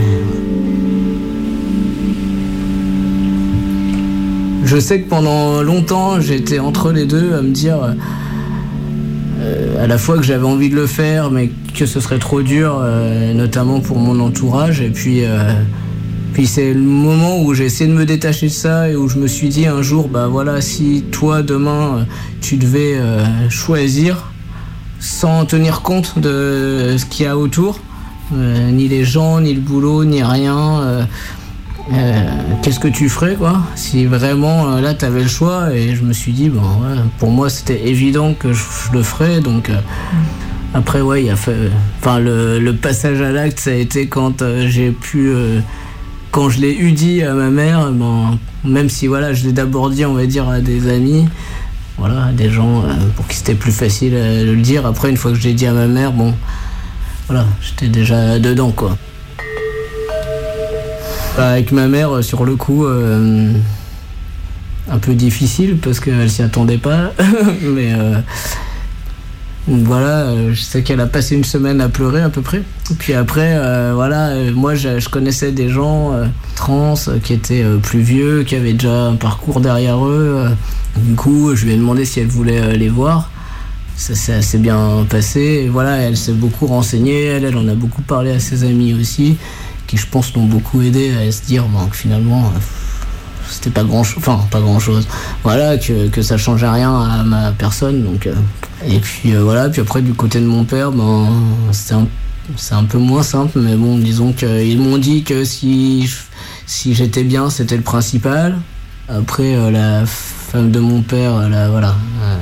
Je sais que pendant longtemps, j'étais entre les deux à me dire euh, à la fois que j'avais envie de le faire, mais que ce serait trop dur, euh, notamment pour mon entourage. Et puis, euh, puis c'est le moment où j'ai essayé de me détacher de ça et où je me suis dit un jour, bah voilà, si toi demain euh, tu devais euh, choisir sans tenir compte de ce qu'il y a autour, euh, ni les gens, ni le boulot, ni rien. qu'est-ce que tu ferais quoi? Si vraiment là tu avais le choix et je me suis dit bon pour moi c'était évident que je, le ferais donc après ouais il a fait enfin le, passage à l'acte ça a été quand j'ai pu quand je l'ai eu dit à ma mère même si voilà je l'ai d'abord dit on va dire à des amis voilà à des gens euh, pour qui c'était plus facile euh, de le dire après une fois que je l'ai dit à ma mère bon voilà j'étais déjà dedans quoi bah, avec ma mère, euh, sur le coup, euh, un peu difficile parce qu'elle s'y attendait pas. Mais voilà, euh, je sais qu'elle a passé une semaine à pleurer à peu près. Puis après, euh, voilà, euh, moi je, connaissais des gens trans qui étaient plus vieux, qui avaient déjà un parcours derrière eux. Du coup, je lui ai demandé si elle voulait les voir. Ça s'est assez bien passé. Voilà, elle s'est beaucoup renseignée. Elle, elle en a beaucoup parlé à ses amis aussi, qui je pense l'ont beaucoup aidé à se dire bon, que finalement, c'était pas grand chose. Enfin, pas grand chose. Voilà, que, que ça changeait rien à ma personne. Donc, euh, et puis euh, voilà, puis après, du côté de mon père, ben, c'est un, un peu moins simple, mais bon, disons qu'ils m'ont dit que si, si j'étais bien, c'était le principal. Après, euh, la femme de mon père, a- voilà. euh,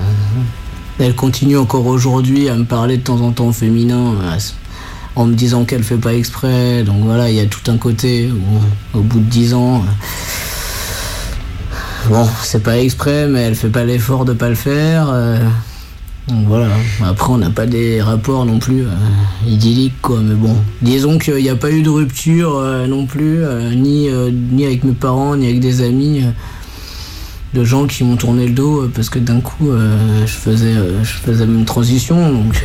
elle continue encore aujourd'hui à me parler de temps en temps féminin, euh, en me disant qu'elle fait pas exprès. Donc voilà, il y a tout un côté où, au bout de 10 ans, euh, bon, c'est pas exprès, mais elle fait pas l'effort de pas le faire. euh, donc voilà. Après, on n'a pas des rapports non plus euh, idylliques, quoi. Mais bon, disons qu'il n'y a pas eu de rupture euh, non plus, ni, ni avec mes parents, ni avec des amis. de gens qui m'ont tourné le dos parce que d'un coup je faisais euh, je faisais une transition donc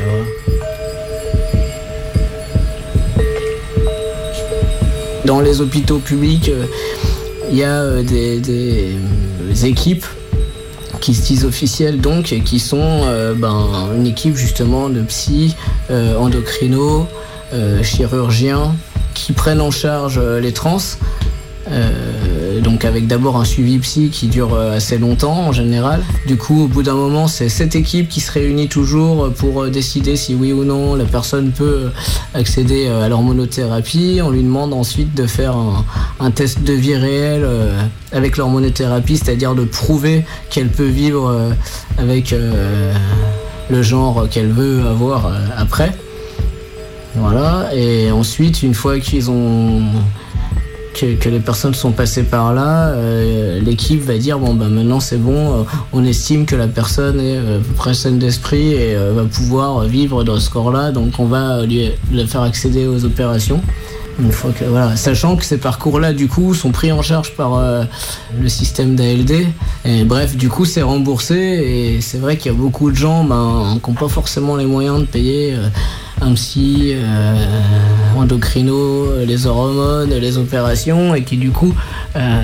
dans les hôpitaux publics il y a des équipes qui se disent officielles donc et qui sont euh, ben, une équipe justement de psy, euh, endocrino, euh, chirurgiens qui prennent en charge euh, les trans. Donc avec d'abord un suivi psy qui dure euh, assez longtemps en général. Du coup, au bout d'un moment, c'est cette équipe qui se réunit toujours pour euh, décider si oui ou non la personne peut euh, accéder à l'hormonothérapie. On lui demande ensuite de faire un, test de vie réel avec l'hormonothérapie, c'est-à-dire de prouver qu'elle peut vivre avec le genre qu'elle veut avoir après. Voilà, et ensuite, une fois qu'ils ont. Que, que les personnes sont passées par là, euh, l'équipe va dire bon bah maintenant c'est bon, euh, on estime que la personne est euh, près saine d'esprit et euh, va pouvoir vivre dans ce corps-là, donc on va lui le faire accéder aux opérations. Une fois que voilà, sachant que ces parcours-là du coup sont pris en charge par euh, le système d'ALD. Et bref, du coup c'est remboursé et c'est vrai qu'il y a beaucoup de gens ben, qui n'ont pas forcément les moyens de payer euh, un psy, euh, endocrino, les hormones, les opérations et qui du coup euh,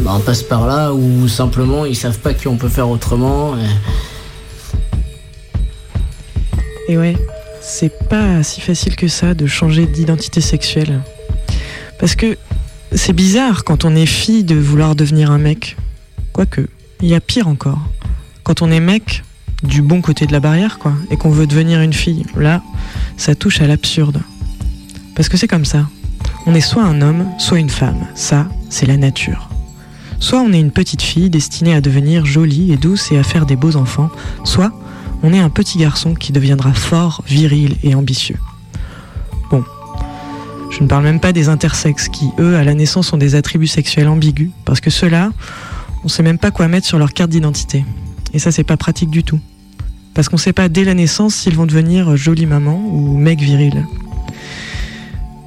ben, passent par là ou simplement ils savent pas qu'on peut faire autrement. et- Et ouais, c'est pas si facile que ça de changer d'identité sexuelle. Parce que c'est bizarre quand on est fille de vouloir devenir un mec. Quoique, il y a pire encore. Quand on est mec, du bon côté de la barrière, quoi, et qu'on veut devenir une fille, là, ça touche à l'absurde. Parce que c'est comme ça. On est soit un homme, soit une femme. Ça, c'est la nature. Soit on est une petite fille destinée à devenir jolie et douce et à faire des beaux enfants, soit on est un petit garçon qui deviendra fort, viril et ambitieux. Bon, je ne parle même pas des intersexes qui, eux, à la naissance, ont des attributs sexuels ambigus, parce que ceux-là, on sait même pas quoi mettre sur leur carte d'identité. Et ça, c'est pas pratique du tout. Parce qu'on sait pas dès la naissance s'ils vont devenir jolie maman ou mec viril.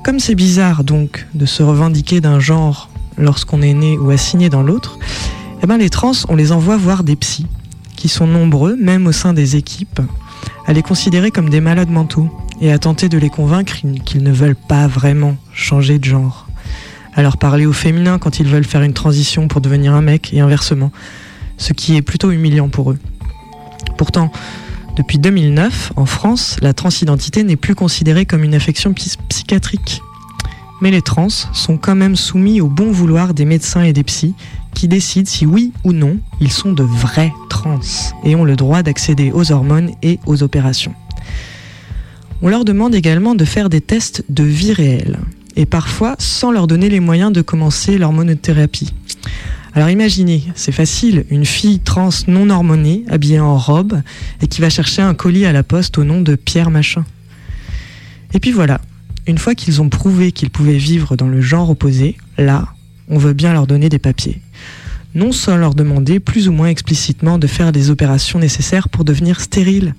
Comme c'est bizarre donc de se revendiquer d'un genre lorsqu'on est né ou assigné dans l'autre, eh ben les trans, on les envoie voir des psys, qui sont nombreux, même au sein des équipes, à les considérer comme des malades mentaux et à tenter de les convaincre qu'ils ne veulent pas vraiment changer de genre. À leur parler au féminin quand ils veulent faire une transition pour devenir un mec et inversement, ce qui est plutôt humiliant pour eux. Pourtant, depuis 2009, en France, la transidentité n'est plus considérée comme une affection psy- psychiatrique. Mais les trans sont quand même soumis au bon vouloir des médecins et des psys qui décident si oui ou non ils sont de vrais trans et ont le droit d'accéder aux hormones et aux opérations. On leur demande également de faire des tests de vie réelle et parfois sans leur donner les moyens de commencer l'hormonothérapie. Alors imaginez, c'est facile, une fille trans non hormonée, habillée en robe, et qui va chercher un colis à la poste au nom de Pierre Machin. Et puis voilà, une fois qu'ils ont prouvé qu'ils pouvaient vivre dans le genre opposé, là, on veut bien leur donner des papiers. Non sans leur demander plus ou moins explicitement de faire des opérations nécessaires pour devenir stériles.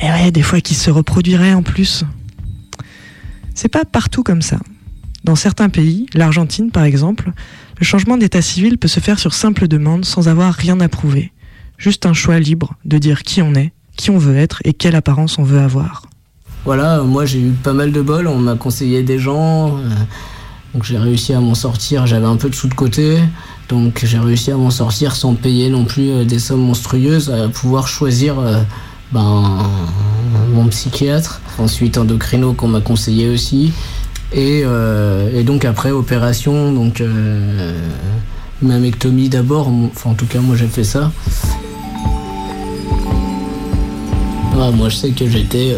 Et ouais, des fois qu'ils se reproduiraient en plus. C'est pas partout comme ça. Dans certains pays, l'Argentine par exemple, le changement d'état civil peut se faire sur simple demande sans avoir rien à prouver. Juste un choix libre de dire qui on est, qui on veut être et quelle apparence on veut avoir. Voilà, moi j'ai eu pas mal de bol, on m'a conseillé des gens, euh, donc j'ai réussi à m'en sortir, j'avais un peu de sous de côté, donc j'ai réussi à m'en sortir sans payer non plus euh, des sommes monstrueuses, à pouvoir choisir euh, ben, mon psychiatre, ensuite endocrino qu'on m'a conseillé aussi, et, euh, et donc après opération, donc euh, d'abord, enfin en tout cas moi j'ai fait ça. Ouais, moi je sais que j'étais...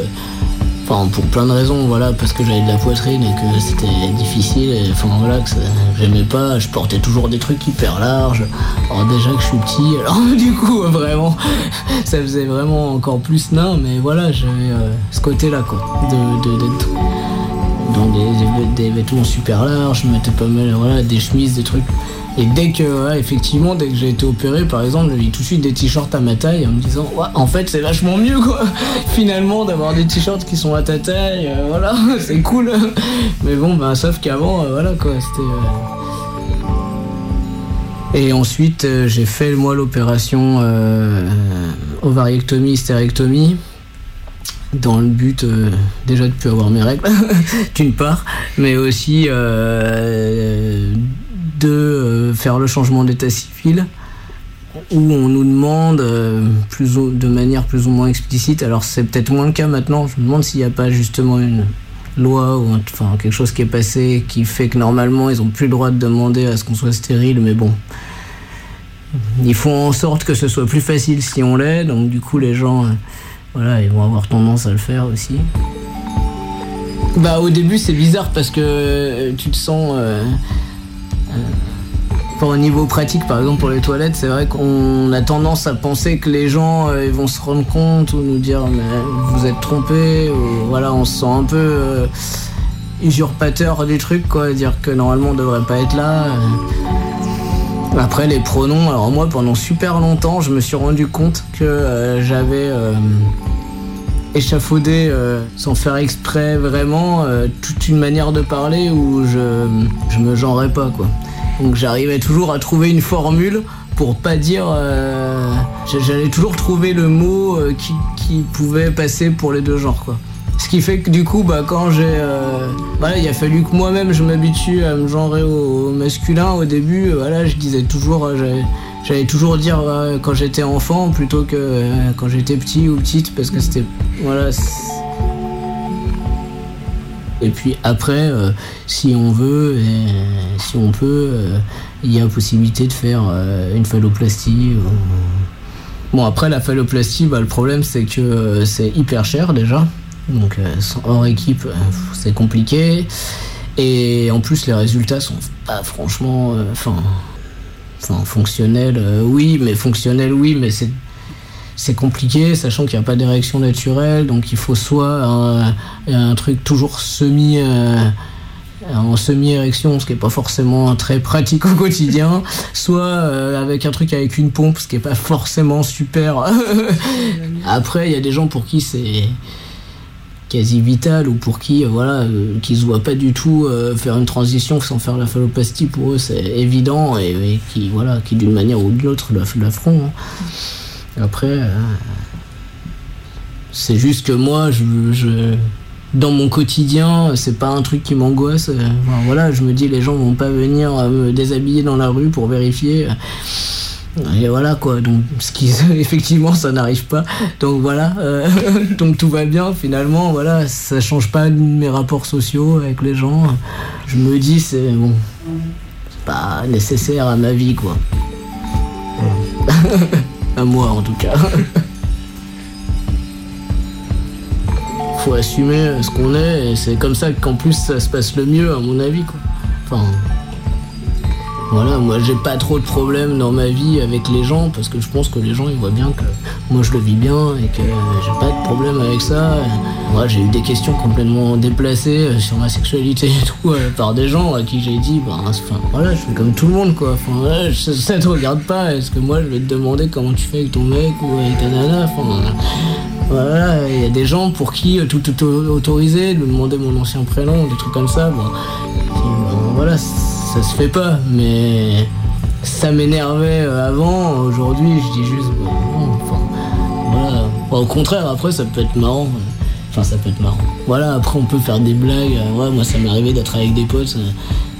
Enfin, pour plein de raisons, voilà, parce que j'avais de la poitrine et que c'était difficile, et enfin voilà, que j'aimais pas, je portais toujours des trucs hyper larges. Alors déjà que je suis petit, alors du coup, vraiment, ça faisait vraiment encore plus nain, mais voilà, j'avais euh, ce côté-là, quoi, de, de- dans des, des- des vêtements super larges, je mettais pas mal, voilà, des chemises, des trucs. Et dès que, effectivement, dès que j'ai été opéré, par exemple, j'ai tout de suite des t-shirts à ma taille en me disant, en fait, c'est vachement mieux, quoi, finalement, d'avoir des t-shirts qui sont à ta taille, euh, voilà, c'est cool. Mais bon, ben, sauf qu'avant, euh, voilà, quoi, c'était. euh, Et ensuite, j'ai fait, moi, l'opération ovariectomie, stérectomie dans le but déjà de plus avoir mes règles d'une part mais aussi de euh, faire le changement d'état civil où on nous demande euh, plus de manière plus ou moins explicite. Alors c'est peut-être moins le cas maintenant. Je me demande s'il n'y a pas justement une loi ou enfin quelque chose qui est passé qui fait que normalement ils ont plus le droit de demander à ce qu'on soit stérile mais bon. Ils font en sorte que ce soit plus facile si on l'est. Donc du coup les gens euh, voilà, ils vont avoir tendance à le faire aussi. Bah au début c'est bizarre parce que tu te sens Au niveau pratique, par exemple pour les toilettes, c'est vrai qu'on a tendance à penser que les gens euh, ils vont se rendre compte ou nous dire mais vous êtes trompé ou voilà, on se sent un peu euh, usurpateur du truc quoi, dire que normalement on devrait pas être là. euh. Après les pronoms, alors moi pendant super longtemps, je me suis rendu compte que j'avais échafaudé euh, sans faire exprès vraiment euh, toute une manière de parler où je je me genrais pas quoi. Donc j'arrivais toujours à trouver une formule pour pas dire. euh, J'allais toujours trouver le mot qui, qui pouvait passer pour les deux genres quoi. Ce qui fait que du coup, bah, quand j'ai. voilà, il a fallu que moi-même je m'habitue à me genrer au, masculin. Au début, voilà, je disais toujours. J'allais- toujours dire euh, quand j'étais enfant plutôt que euh, quand j'étais petit ou petite parce que c'était. Voilà. Et puis après, euh, si on veut, si on peut, il y a possibilité de faire une phalloplastie. Bon, après la phalloplastie, bah, le problème c'est que c'est hyper cher déjà. Donc hors équipe, c'est compliqué. Et en plus, les résultats sont pas franchement. Enfin, fonctionnel, euh, oui, mais fonctionnel, oui, mais c'est c'est compliqué, sachant qu'il n'y a pas d'érection naturelle, donc il faut soit un, truc toujours semi euh, en semi-érection, ce qui n'est pas forcément très pratique au quotidien, soit euh, avec un truc avec une pompe, ce qui n'est pas forcément super. Après, il y a des gens pour qui c'est quasi vital ou pour qui euh, voilà euh, qui se voient pas du tout euh, faire une transition sans faire la phalloplastie pour eux c'est évident et, qui voilà qui d'une manière ou d'une autre la, la feront hein. après c'est juste que moi je, dans mon quotidien c'est pas un truc qui m'angoisse voilà je me dis les gens vont pas venir me déshabiller dans la rue pour vérifier et voilà quoi, donc ce qui effectivement ça n'arrive pas. Donc voilà, euh, donc tout va bien finalement, voilà, ça change pas mes rapports sociaux avec les gens. Je me dis c'est bon, c'est pas nécessaire à ma vie quoi. à moi en tout cas. Faut assumer ce qu'on est et c'est comme ça qu'en plus ça se passe le mieux à mon avis quoi. Enfin, voilà, moi j'ai pas trop de problèmes dans ma vie avec les gens parce que je pense que les gens ils voient bien que moi je le vis bien et que j'ai pas de problème avec ça. Moi j'ai eu des questions complètement déplacées euh, sur ma sexualité et tout euh, par des gens à qui j'ai dit, bah, voilà, je fais comme tout le monde quoi. Enfin ça te regarde pas. Est-ce que moi je vais te demander comment tu fais avec ton mec ou avec ta nana? Enfin, voilà, il y a des gens pour qui euh, tout est autorisé, de me demander mon ancien prénom, des trucs comme ça. Voilà, ça se fait pas, mais ça m'énervait euh, avant. Aujourd'hui, je dis juste, bon, enfin, voilà. Au contraire, après, ça peut être marrant. Enfin, ça peut être marrant. Voilà, après, on peut faire des blagues. Euh, Ouais, moi, ça m'est arrivé d'être avec des potes. euh,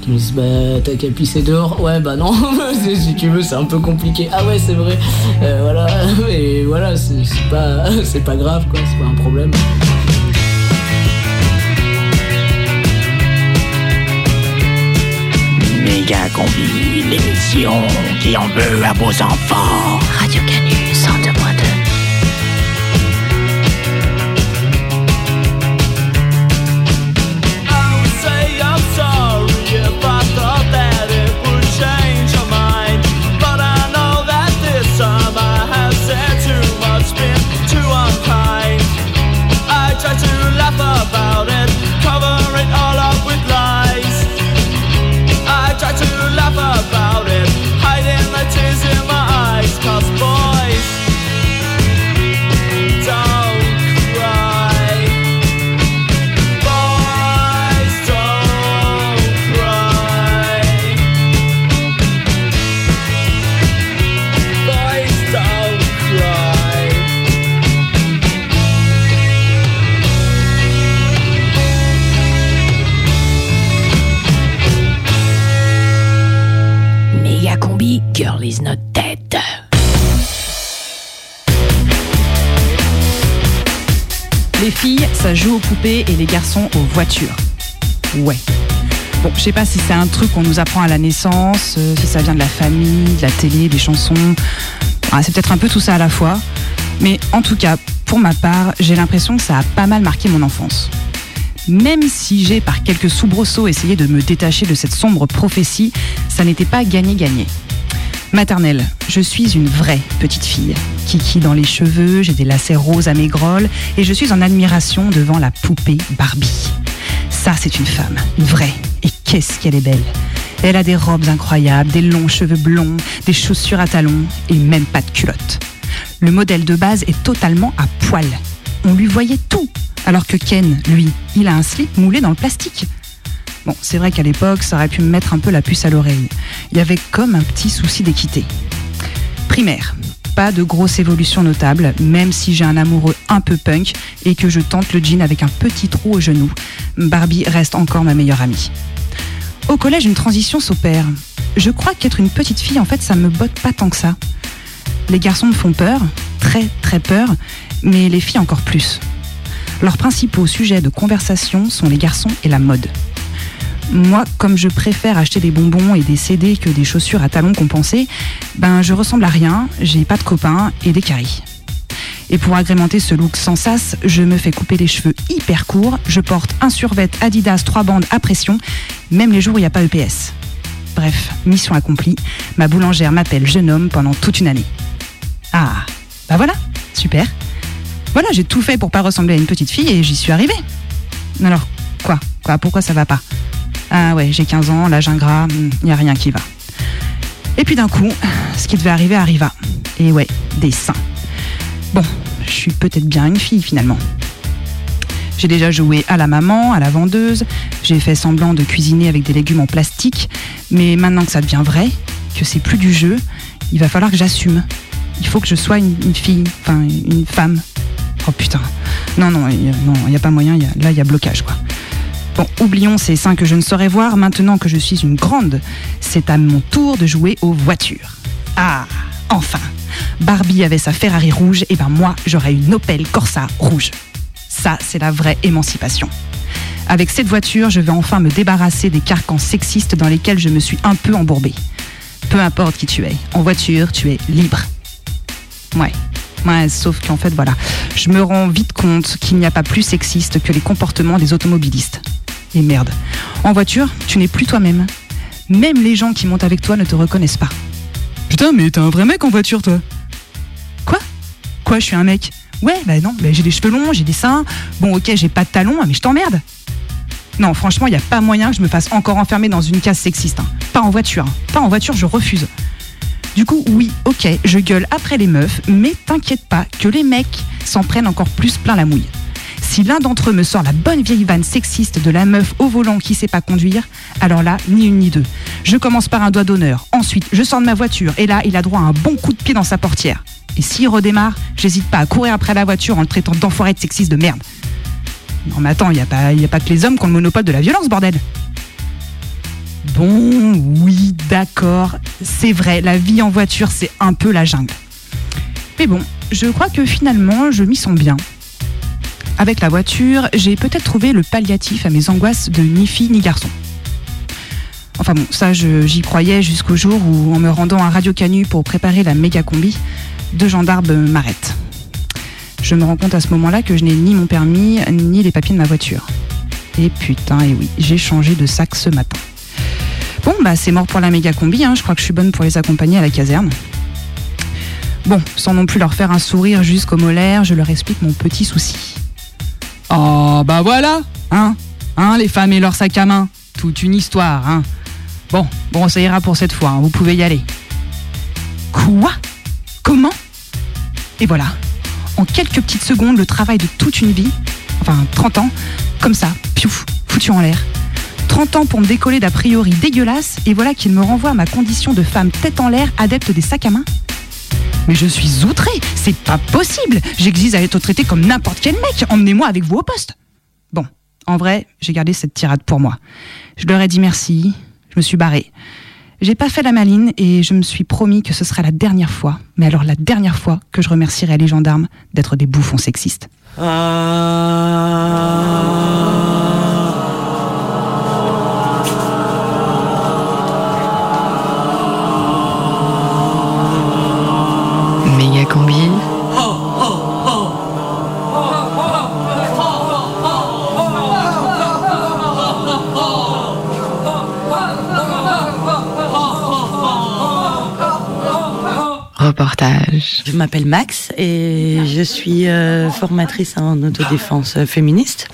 qui me disent bah t'as qu'à pisser dehors ouais bah non si tu veux c'est un peu compliqué ah ouais c'est vrai voilà et voilà c'est pas c'est pas grave quoi c'est pas un problème Méga combi, l'émission qui en veut à vos enfants. Radio Canu et les garçons aux voitures. Ouais. Bon, je sais pas si c'est un truc qu'on nous apprend à la naissance, euh, si ça vient de la famille, de la télé, des chansons. Ah, c'est peut-être un peu tout ça à la fois. Mais en tout cas, pour ma part, j'ai l'impression que ça a pas mal marqué mon enfance. Même si j'ai par quelques soubresauts essayé de me détacher de cette sombre prophétie, ça n'était pas gagné-gagné. Maternelle, je suis une vraie petite fille. Kiki dans les cheveux, j'ai des lacets roses à mes grolles et je suis en admiration devant la poupée Barbie. Ça, c'est une femme, une vraie. Et qu'est-ce qu'elle est belle. Elle a des robes incroyables, des longs cheveux blonds, des chaussures à talons et même pas de culotte. Le modèle de base est totalement à poil. On lui voyait tout. Alors que Ken, lui, il a un slip moulé dans le plastique. Bon, c'est vrai qu'à l'époque, ça aurait pu me mettre un peu la puce à l'oreille. Il y avait comme un petit souci d'équité. Primaire. Pas de grosse évolution notable, même si j'ai un amoureux un peu punk et que je tente le jean avec un petit trou au genou. Barbie reste encore ma meilleure amie. Au collège, une transition s'opère. Je crois qu'être une petite fille, en fait, ça me botte pas tant que ça. Les garçons me font peur, très très peur, mais les filles encore plus. Leurs principaux sujets de conversation sont les garçons et la mode. Moi, comme je préfère acheter des bonbons et des CD que des chaussures à talons compensés, ben je ressemble à rien, j'ai pas de copains et des caries. Et pour agrémenter ce look sans sas, je me fais couper les cheveux hyper courts, je porte un survêt Adidas 3 bandes à pression, même les jours où il n'y a pas EPS. Bref, mission accomplie, ma boulangère m'appelle jeune homme pendant toute une année. Ah, bah voilà, super. Voilà, j'ai tout fait pour pas ressembler à une petite fille et j'y suis arrivée. Alors, quoi? Quoi? Pourquoi ça va pas? Ah ouais, j'ai 15 ans, l'âge ingrat, il n'y a rien qui va. Et puis d'un coup, ce qui devait arriver arriva. Et ouais, des seins. Bon, je suis peut-être bien une fille finalement. J'ai déjà joué à la maman, à la vendeuse, j'ai fait semblant de cuisiner avec des légumes en plastique, mais maintenant que ça devient vrai, que c'est plus du jeu, il va falloir que j'assume. Il faut que je sois une, fille, enfin une femme. Oh putain. Non, non, il n'y a pas moyen, là il y a blocage quoi. Bon, oublions ces seins que je ne saurais voir. Maintenant que je suis une grande, c'est à mon tour de jouer aux voitures. Ah, enfin Barbie avait sa Ferrari rouge, et ben moi j'aurais une Opel Corsa rouge. Ça, c'est la vraie émancipation. Avec cette voiture, je vais enfin me débarrasser des carcans sexistes dans lesquels je me suis un peu embourbée. Peu importe qui tu es, en voiture, tu es libre. Ouais. Ouais, sauf qu'en fait, voilà, je me rends vite compte qu'il n'y a pas plus sexiste que les comportements des automobilistes. Et merde, en voiture, tu n'es plus toi-même. Même les gens qui montent avec toi ne te reconnaissent pas. Putain, mais t'es un vrai mec en voiture, toi Quoi? Quoi, je suis un mec? Ouais, bah non, bah j'ai des cheveux longs, j'ai des seins. Bon, ok, j'ai pas de talons, mais je t'emmerde. Non, franchement, il n'y a pas moyen que je me fasse encore enfermer dans une case sexiste. hein. Pas en voiture. hein. Pas en voiture, je refuse. Du coup, oui, ok, je gueule après les meufs, mais t'inquiète pas que les mecs s'en prennent encore plus plein la mouille. Si l'un d'entre eux me sort la bonne vieille vanne sexiste de la meuf au volant qui sait pas conduire, alors là, ni une ni deux. Je commence par un doigt d'honneur, ensuite je sors de ma voiture et là, il a droit à un bon coup de pied dans sa portière. Et s'il redémarre, j'hésite pas à courir après la voiture en le traitant d'enfoiré de sexiste de merde. Non mais attends, il n'y a, pas- y a pas que les hommes qui ont le monopole de la violence, bordel. Bon, oui, d'accord, c'est vrai, la vie en voiture, c'est un peu la jungle. Mais bon, je crois que finalement, je m'y sens bien. Avec la voiture, j'ai peut-être trouvé le palliatif à mes angoisses de ni fille ni garçon. Enfin bon, ça j'y croyais jusqu'au jour où, en me rendant à Radio Canu pour préparer la méga combi, deux gendarmes m'arrêtent. Je me rends compte à ce moment-là que je n'ai ni mon permis, ni les papiers de ma voiture. Et putain, et oui, j'ai changé de sac ce matin. Bon, bah c'est mort pour la méga combi, hein, je crois que je suis bonne pour les accompagner à la caserne. Bon, sans non plus leur faire un sourire jusqu'au molaire, je leur explique mon petit souci. Oh, bah voilà, hein, hein, les femmes et leur sac à main, toute une histoire, hein. Bon, bon, ça ira pour cette fois, hein, vous pouvez y aller. Quoi? Comment? Et voilà, en quelques petites secondes, le travail de toute une vie, enfin 30 ans, comme ça, piouf, foutu en l'air. 30 ans pour me décoller d'a priori dégueulasse, et voilà qu'il me renvoie à ma condition de femme tête en l'air, adepte des sacs à main. Mais je suis outrée, c'est pas possible. J'exige à être traité comme n'importe quel mec. Emmenez-moi avec vous au poste. Bon, en vrai, j'ai gardé cette tirade pour moi. Je leur ai dit merci, je me suis barrée. J'ai pas fait la maline et je me suis promis que ce serait la dernière fois, mais alors la dernière fois que je remercierai les gendarmes d'être des bouffons sexistes. Méga Reportage. Je m'appelle Max et je suis euh, formatrice en autodéfense féministe.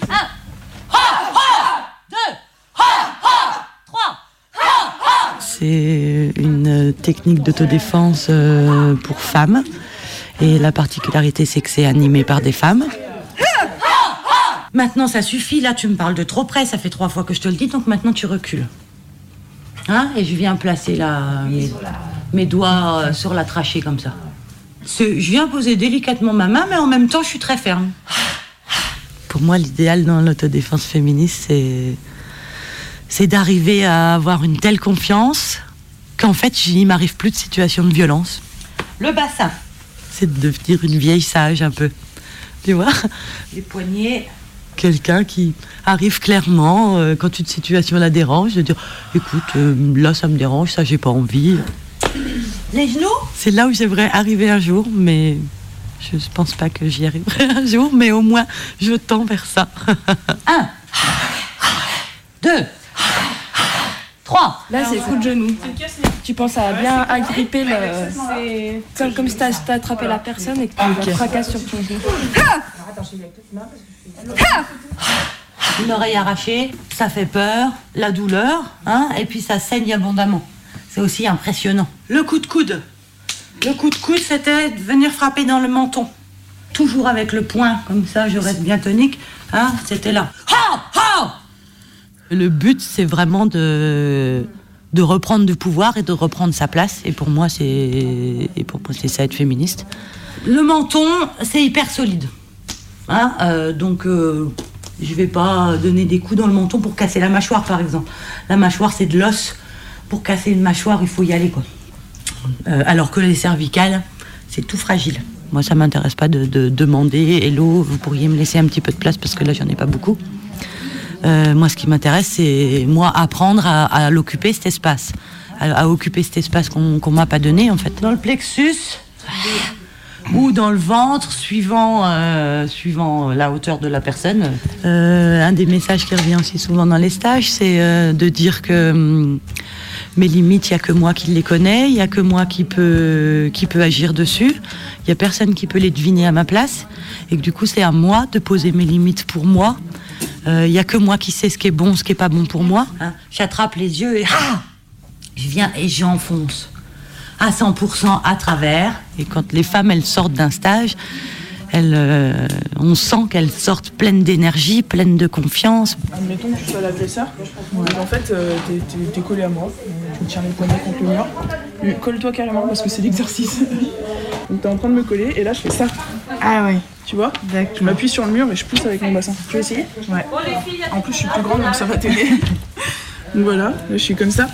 C'est une technique d'autodéfense euh, pour femmes et la particularité c'est que c'est animé par des femmes. Maintenant ça suffit, là tu me parles de trop près, ça fait trois fois que je te le dis, donc maintenant tu recules. Hein et je viens placer là, mes, mes doigts euh, sur la trachée comme ça. Je viens poser délicatement ma main, mais en même temps je suis très ferme. Pour moi, l'idéal dans l'autodéfense féministe, c'est c'est d'arriver à avoir une telle confiance qu'en fait, il m'arrive plus de situation de violence. Le bassin, c'est de devenir une vieille sage un peu. Tu vois? Les poignets. Quelqu'un qui arrive clairement, euh, quand une situation la dérange, de dire écoute, euh, là ça me dérange, ça j'ai pas envie. Les genoux? C'est là où j'aimerais arriver un jour, mais je pense pas que j'y arriverai un jour, mais au moins je tends vers ça. un, deux, trois. Là, c'est coup de genou. Tu penses à bien agripper le. Comme, comme si t'as t'as attrapé la personne et que tu la fracasses sur ton genou. Une oreille arrachée, ça fait peur, la douleur, hein, et puis ça saigne abondamment. C'est aussi impressionnant. Le coup de coude. Le coup de coude, c'était de venir frapper dans le menton. Toujours avec le poing, comme ça, je reste bien tonique. Hein, c'était là. Ha Ha Le but, c'est vraiment de, reprendre du pouvoir et de reprendre sa place. Et pour moi, c'est et pour moi, c'est ça être féministe. Le menton, c'est hyper solide. Hein, euh, donc, euh, je vais pas donner des coups dans le menton pour casser la mâchoire, par exemple. La mâchoire, c'est de l'os. Pour casser une mâchoire, il faut y aller, quoi. Euh, alors que les cervicales, c'est tout fragile. Moi, ça m'intéresse pas de, de demander Hello, vous pourriez me laisser un petit peu de place parce que là, j'en ai pas beaucoup. Euh, moi, ce qui m'intéresse, c'est moi apprendre à, à l'occuper cet espace, à, à occuper cet espace qu'on qu'on m'a pas donné, en fait. Dans le plexus ou dans le ventre, suivant, euh, suivant la hauteur de la personne. Euh, un des messages qui revient aussi souvent dans les stages, c'est euh, de dire que hum, mes limites, il n'y a que moi qui les connais, il n'y a que moi qui peut, qui peut agir dessus, il n'y a personne qui peut les deviner à ma place, et que du coup c'est à moi de poser mes limites pour moi. Euh, Il n'y a que moi qui sais ce qui est bon, ce qui est pas bon pour moi. Hein, J'attrape les yeux et ah je viens et j'enfonce à 100% à travers. Et quand les femmes, elles sortent d'un stage, elles, euh, on sent qu'elles sortent pleines d'énergie, pleines de confiance. Admettons que tu sois l'agresseur, et en fait euh, t'es- collé à moi, tu me tiens les poignets contre le mur, Mais colle-toi carrément parce que c'est l'exercice. Donc t'es en train de me coller et là je fais ça. Ah ouais. Tu vois? Je m'appuie sur le mur et je pousse avec mon bassin. Tu veux essayer? Ouais. En plus je suis plus grande donc ça va t'aider. donc voilà, là je suis comme ça.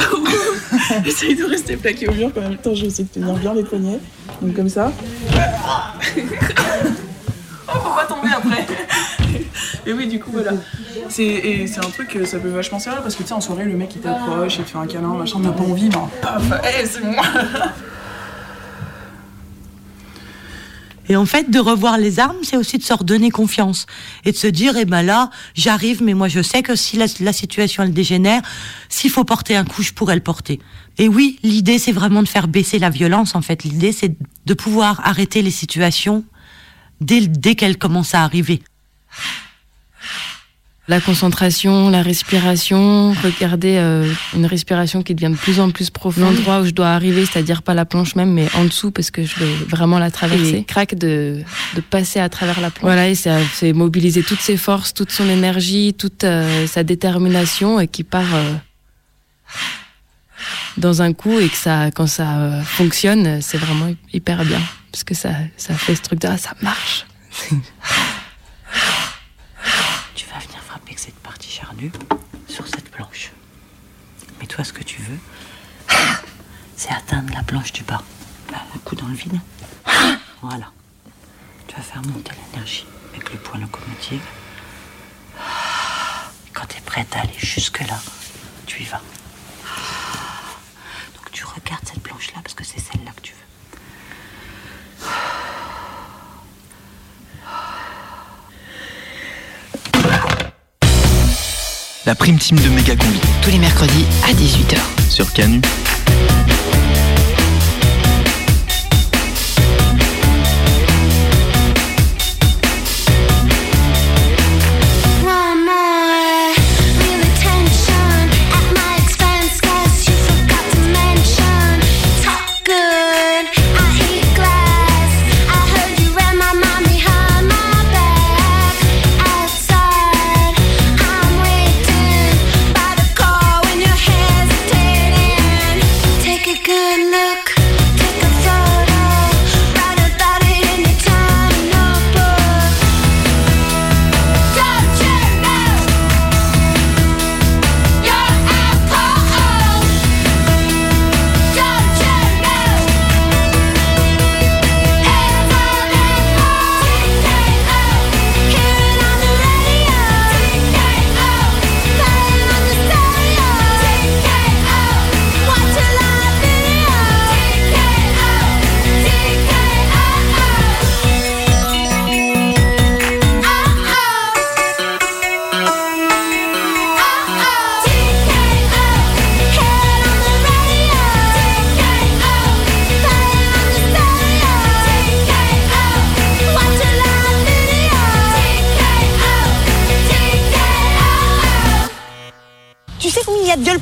Essaye de rester plaqué au mur quand même. Attends, je vais essayer de tenir bien les poignets. Donc comme ça. Oh, faut pas tomber après. Et oui, du coup, voilà. C'est, et c'est un truc, ça peut vachement servir parce que tu sais, en soirée, le mec il t'approche, il te fait un câlin, machin, t'as pas envie, ben paf, eh, c'est moi. Et en fait, de revoir les armes, c'est aussi de se redonner confiance. Et de se dire, eh ben là, j'arrive, mais moi je sais que si la, situation elle dégénère, s'il faut porter un coup, je pourrais le porter. Et oui, l'idée c'est vraiment de faire baisser la violence, en fait. L'idée c'est de pouvoir arrêter les situations dès, dès qu'elles commencent à arriver. La concentration, la respiration, regarder euh, une respiration qui devient de plus en plus profonde. L'endroit où je dois arriver, c'est-à-dire pas la planche même, mais en dessous parce que je vais vraiment la traverser. Et craque de, de passer à travers la planche. Voilà, et ça- c'est mobiliser toutes ses forces, toute son énergie, toute euh, sa détermination et qui part euh, dans un coup et que ça, quand ça fonctionne, c'est vraiment hyper bien parce que ça, ça fait ce truc de ah, ça marche. Tu vas venir frapper avec cette sur cette planche. Mais toi, ce que tu veux, c'est atteindre la planche du bas. Un coup dans le vide. Voilà. Tu vas faire monter l'énergie avec le point locomotive. Quand tu es prête à aller jusque-là, tu y vas. Donc tu regardes cette planche-là parce que c'est celle-là que tu veux. La prime team de Méga Combi. Tous les mercredis à 18h. Sur Canu.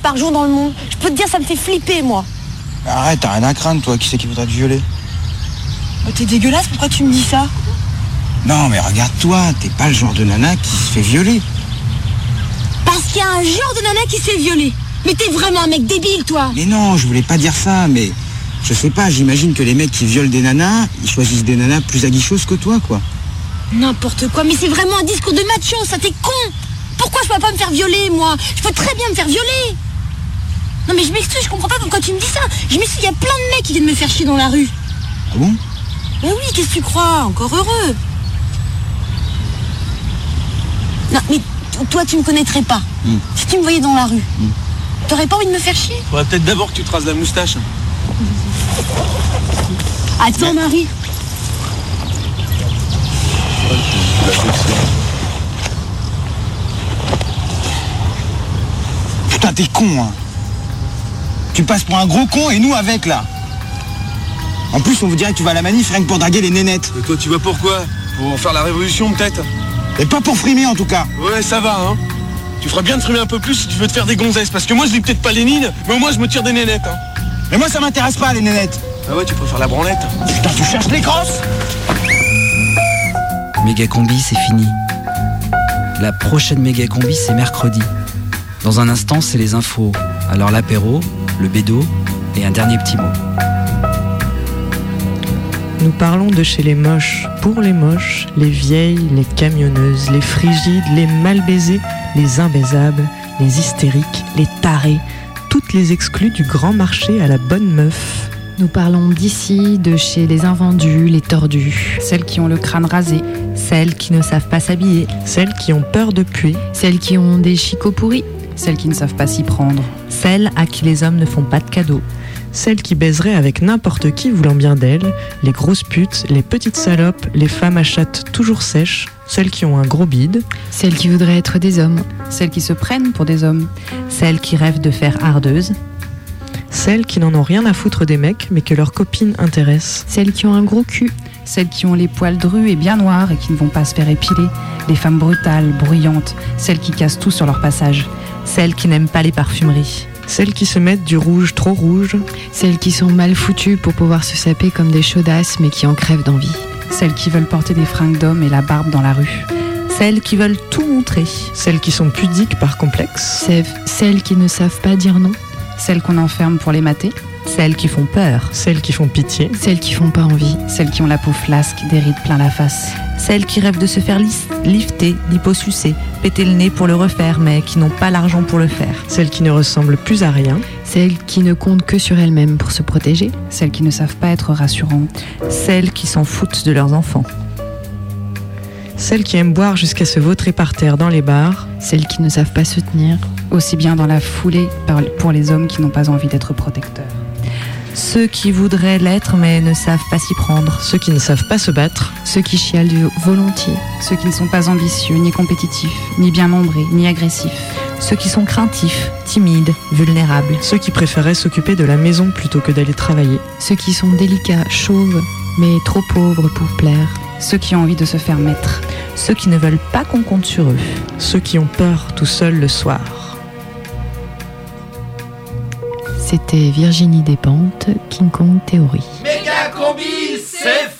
Par jour dans le monde Je peux te dire, ça me fait flipper, moi. Arrête, t'as rien à craindre, toi. Qui c'est qui voudrait te violer Oh, T'es dégueulasse, pourquoi tu me dis ça Non, mais regarde-toi, t'es pas le genre de nana qui se fait violer. Parce qu'il y a un genre de nana qui se fait violer. Mais t'es vraiment un mec débile, toi. Mais non, je voulais pas dire ça, mais je sais pas, j'imagine que les mecs qui violent des nanas, ils choisissent des nanas plus aguicheuses que toi, quoi. N'importe quoi, mais c'est vraiment un discours de macho, ça t'es con Pourquoi je peux pas me faire violer, moi? Je peux très bien me faire violer Non mais je m'excuse, je comprends pas pourquoi tu me dis ça Je m'excuse, il y a plein de mecs qui viennent me faire chier dans la rue. Ah bon? Mais oui, qu'est-ce que tu crois? Encore heureux Non, mais toi, tu me connaîtrais pas. Hmm. Si tu me voyais dans la rue, t'aurais pas envie de me faire chier? Faudrait peut-être d'abord que tu te rases la moustache. Attends, Marie. Putain, t'es con, hein. Tu passes pour un gros con et nous avec, là. En plus, on vous dirait que tu vas à la manif rien que pour draguer les nénettes. Et toi, tu vas pourquoi Pour faire la révolution, peut-être? Et pas pour frimer, en tout cas. Ouais, ça va, hein. Tu feras bien de frimer un peu plus si tu veux te faire des gonzesses. Parce que moi, je lis peut-être pas Lénine, mais au moins, je me tire des nénettes. Hein. Mais moi, ça m'intéresse pas, les nénettes. Ah ouais, tu préfères la branlette? Putain, tu cherches les grosses Méga combi, c'est fini. La prochaine méga combi, c'est mercredi. Dans un instant, c'est les infos. Alors l'apéro, le bédo et un dernier petit mot. Nous parlons de chez les moches, pour les moches, les vieilles, les camionneuses, les frigides, les mal baisés, les imbaisables, les hystériques, les tarés, toutes les exclus du grand marché à la bonne meuf. Nous parlons d'ici, de chez les invendus, les tordus. Celles qui ont le crâne rasé. Celles qui ne savent pas s'habiller. Celles qui ont peur de pluie. Celles qui ont des chicots pourris. Celles qui ne savent pas s'y prendre. Celles à qui les hommes ne font pas de cadeaux. Celles qui baiseraient avec n'importe qui voulant bien d'elles, les grosses putes, les petites salopes, les femmes à chatte toujours sèches, celles qui ont un gros bide. Celles qui voudraient être des hommes. Celles qui se prennent pour des hommes. Celles qui rêvent de faire ardeuse. Celles qui n'en ont rien à foutre des mecs mais que leurs copines intéressent. Celles qui ont un gros cul. Celles qui ont les poils drus et bien noirs et qui ne vont pas se faire épiler. Les femmes brutales, bruyantes. Celles qui cassent tout sur leur passage. Celles qui n'aiment pas les parfumeries. Celles qui se mettent du rouge trop rouge. Celles qui sont mal foutues pour pouvoir se saper comme des chaudasses mais qui en crèvent d'envie. Celles qui veulent porter des fringues d'hommes et la barbe dans la rue. Celles qui veulent tout montrer. Celles qui sont pudiques par complexe. Celles qui ne savent pas dire non. Celles qu'on enferme pour les mater. Celles qui font peur. Celles qui font pitié. Celles qui font pas envie. Celles qui ont la peau flasque, des rides plein la face. Celles qui rêvent de se faire lifter, liposucer, péter le nez pour le refaire, mais qui n'ont pas l'argent pour le faire. Celles qui ne ressemblent plus à rien. Celles qui ne comptent que sur elles-mêmes pour se protéger. Celles qui ne savent pas être rassurantes. Celles qui s'en foutent de leurs enfants. Celles qui aiment boire jusqu'à se vautrer par terre dans les bars. Celles qui ne savent pas se tenir. Aussi bien dans la foulée pour les hommes qui n'ont pas envie d'être protecteurs. Ceux qui voudraient l'être mais ne savent pas s'y prendre. Ceux qui ne savent pas se battre. Ceux qui chialent du volontiers. Ceux qui ne sont pas ambitieux, ni compétitifs, ni bien nombrés, ni agressifs. Ceux qui sont craintifs, timides, vulnérables. Ceux qui préféraient s'occuper de la maison plutôt que d'aller travailler. Ceux qui sont délicats, chauves, mais trop pauvres pour plaire. Ceux qui ont envie de se faire mettre. Ceux qui ne veulent pas qu'on compte sur eux. Ceux qui ont peur tout seuls le soir. C'était Virginie Despentes, King Kong c'est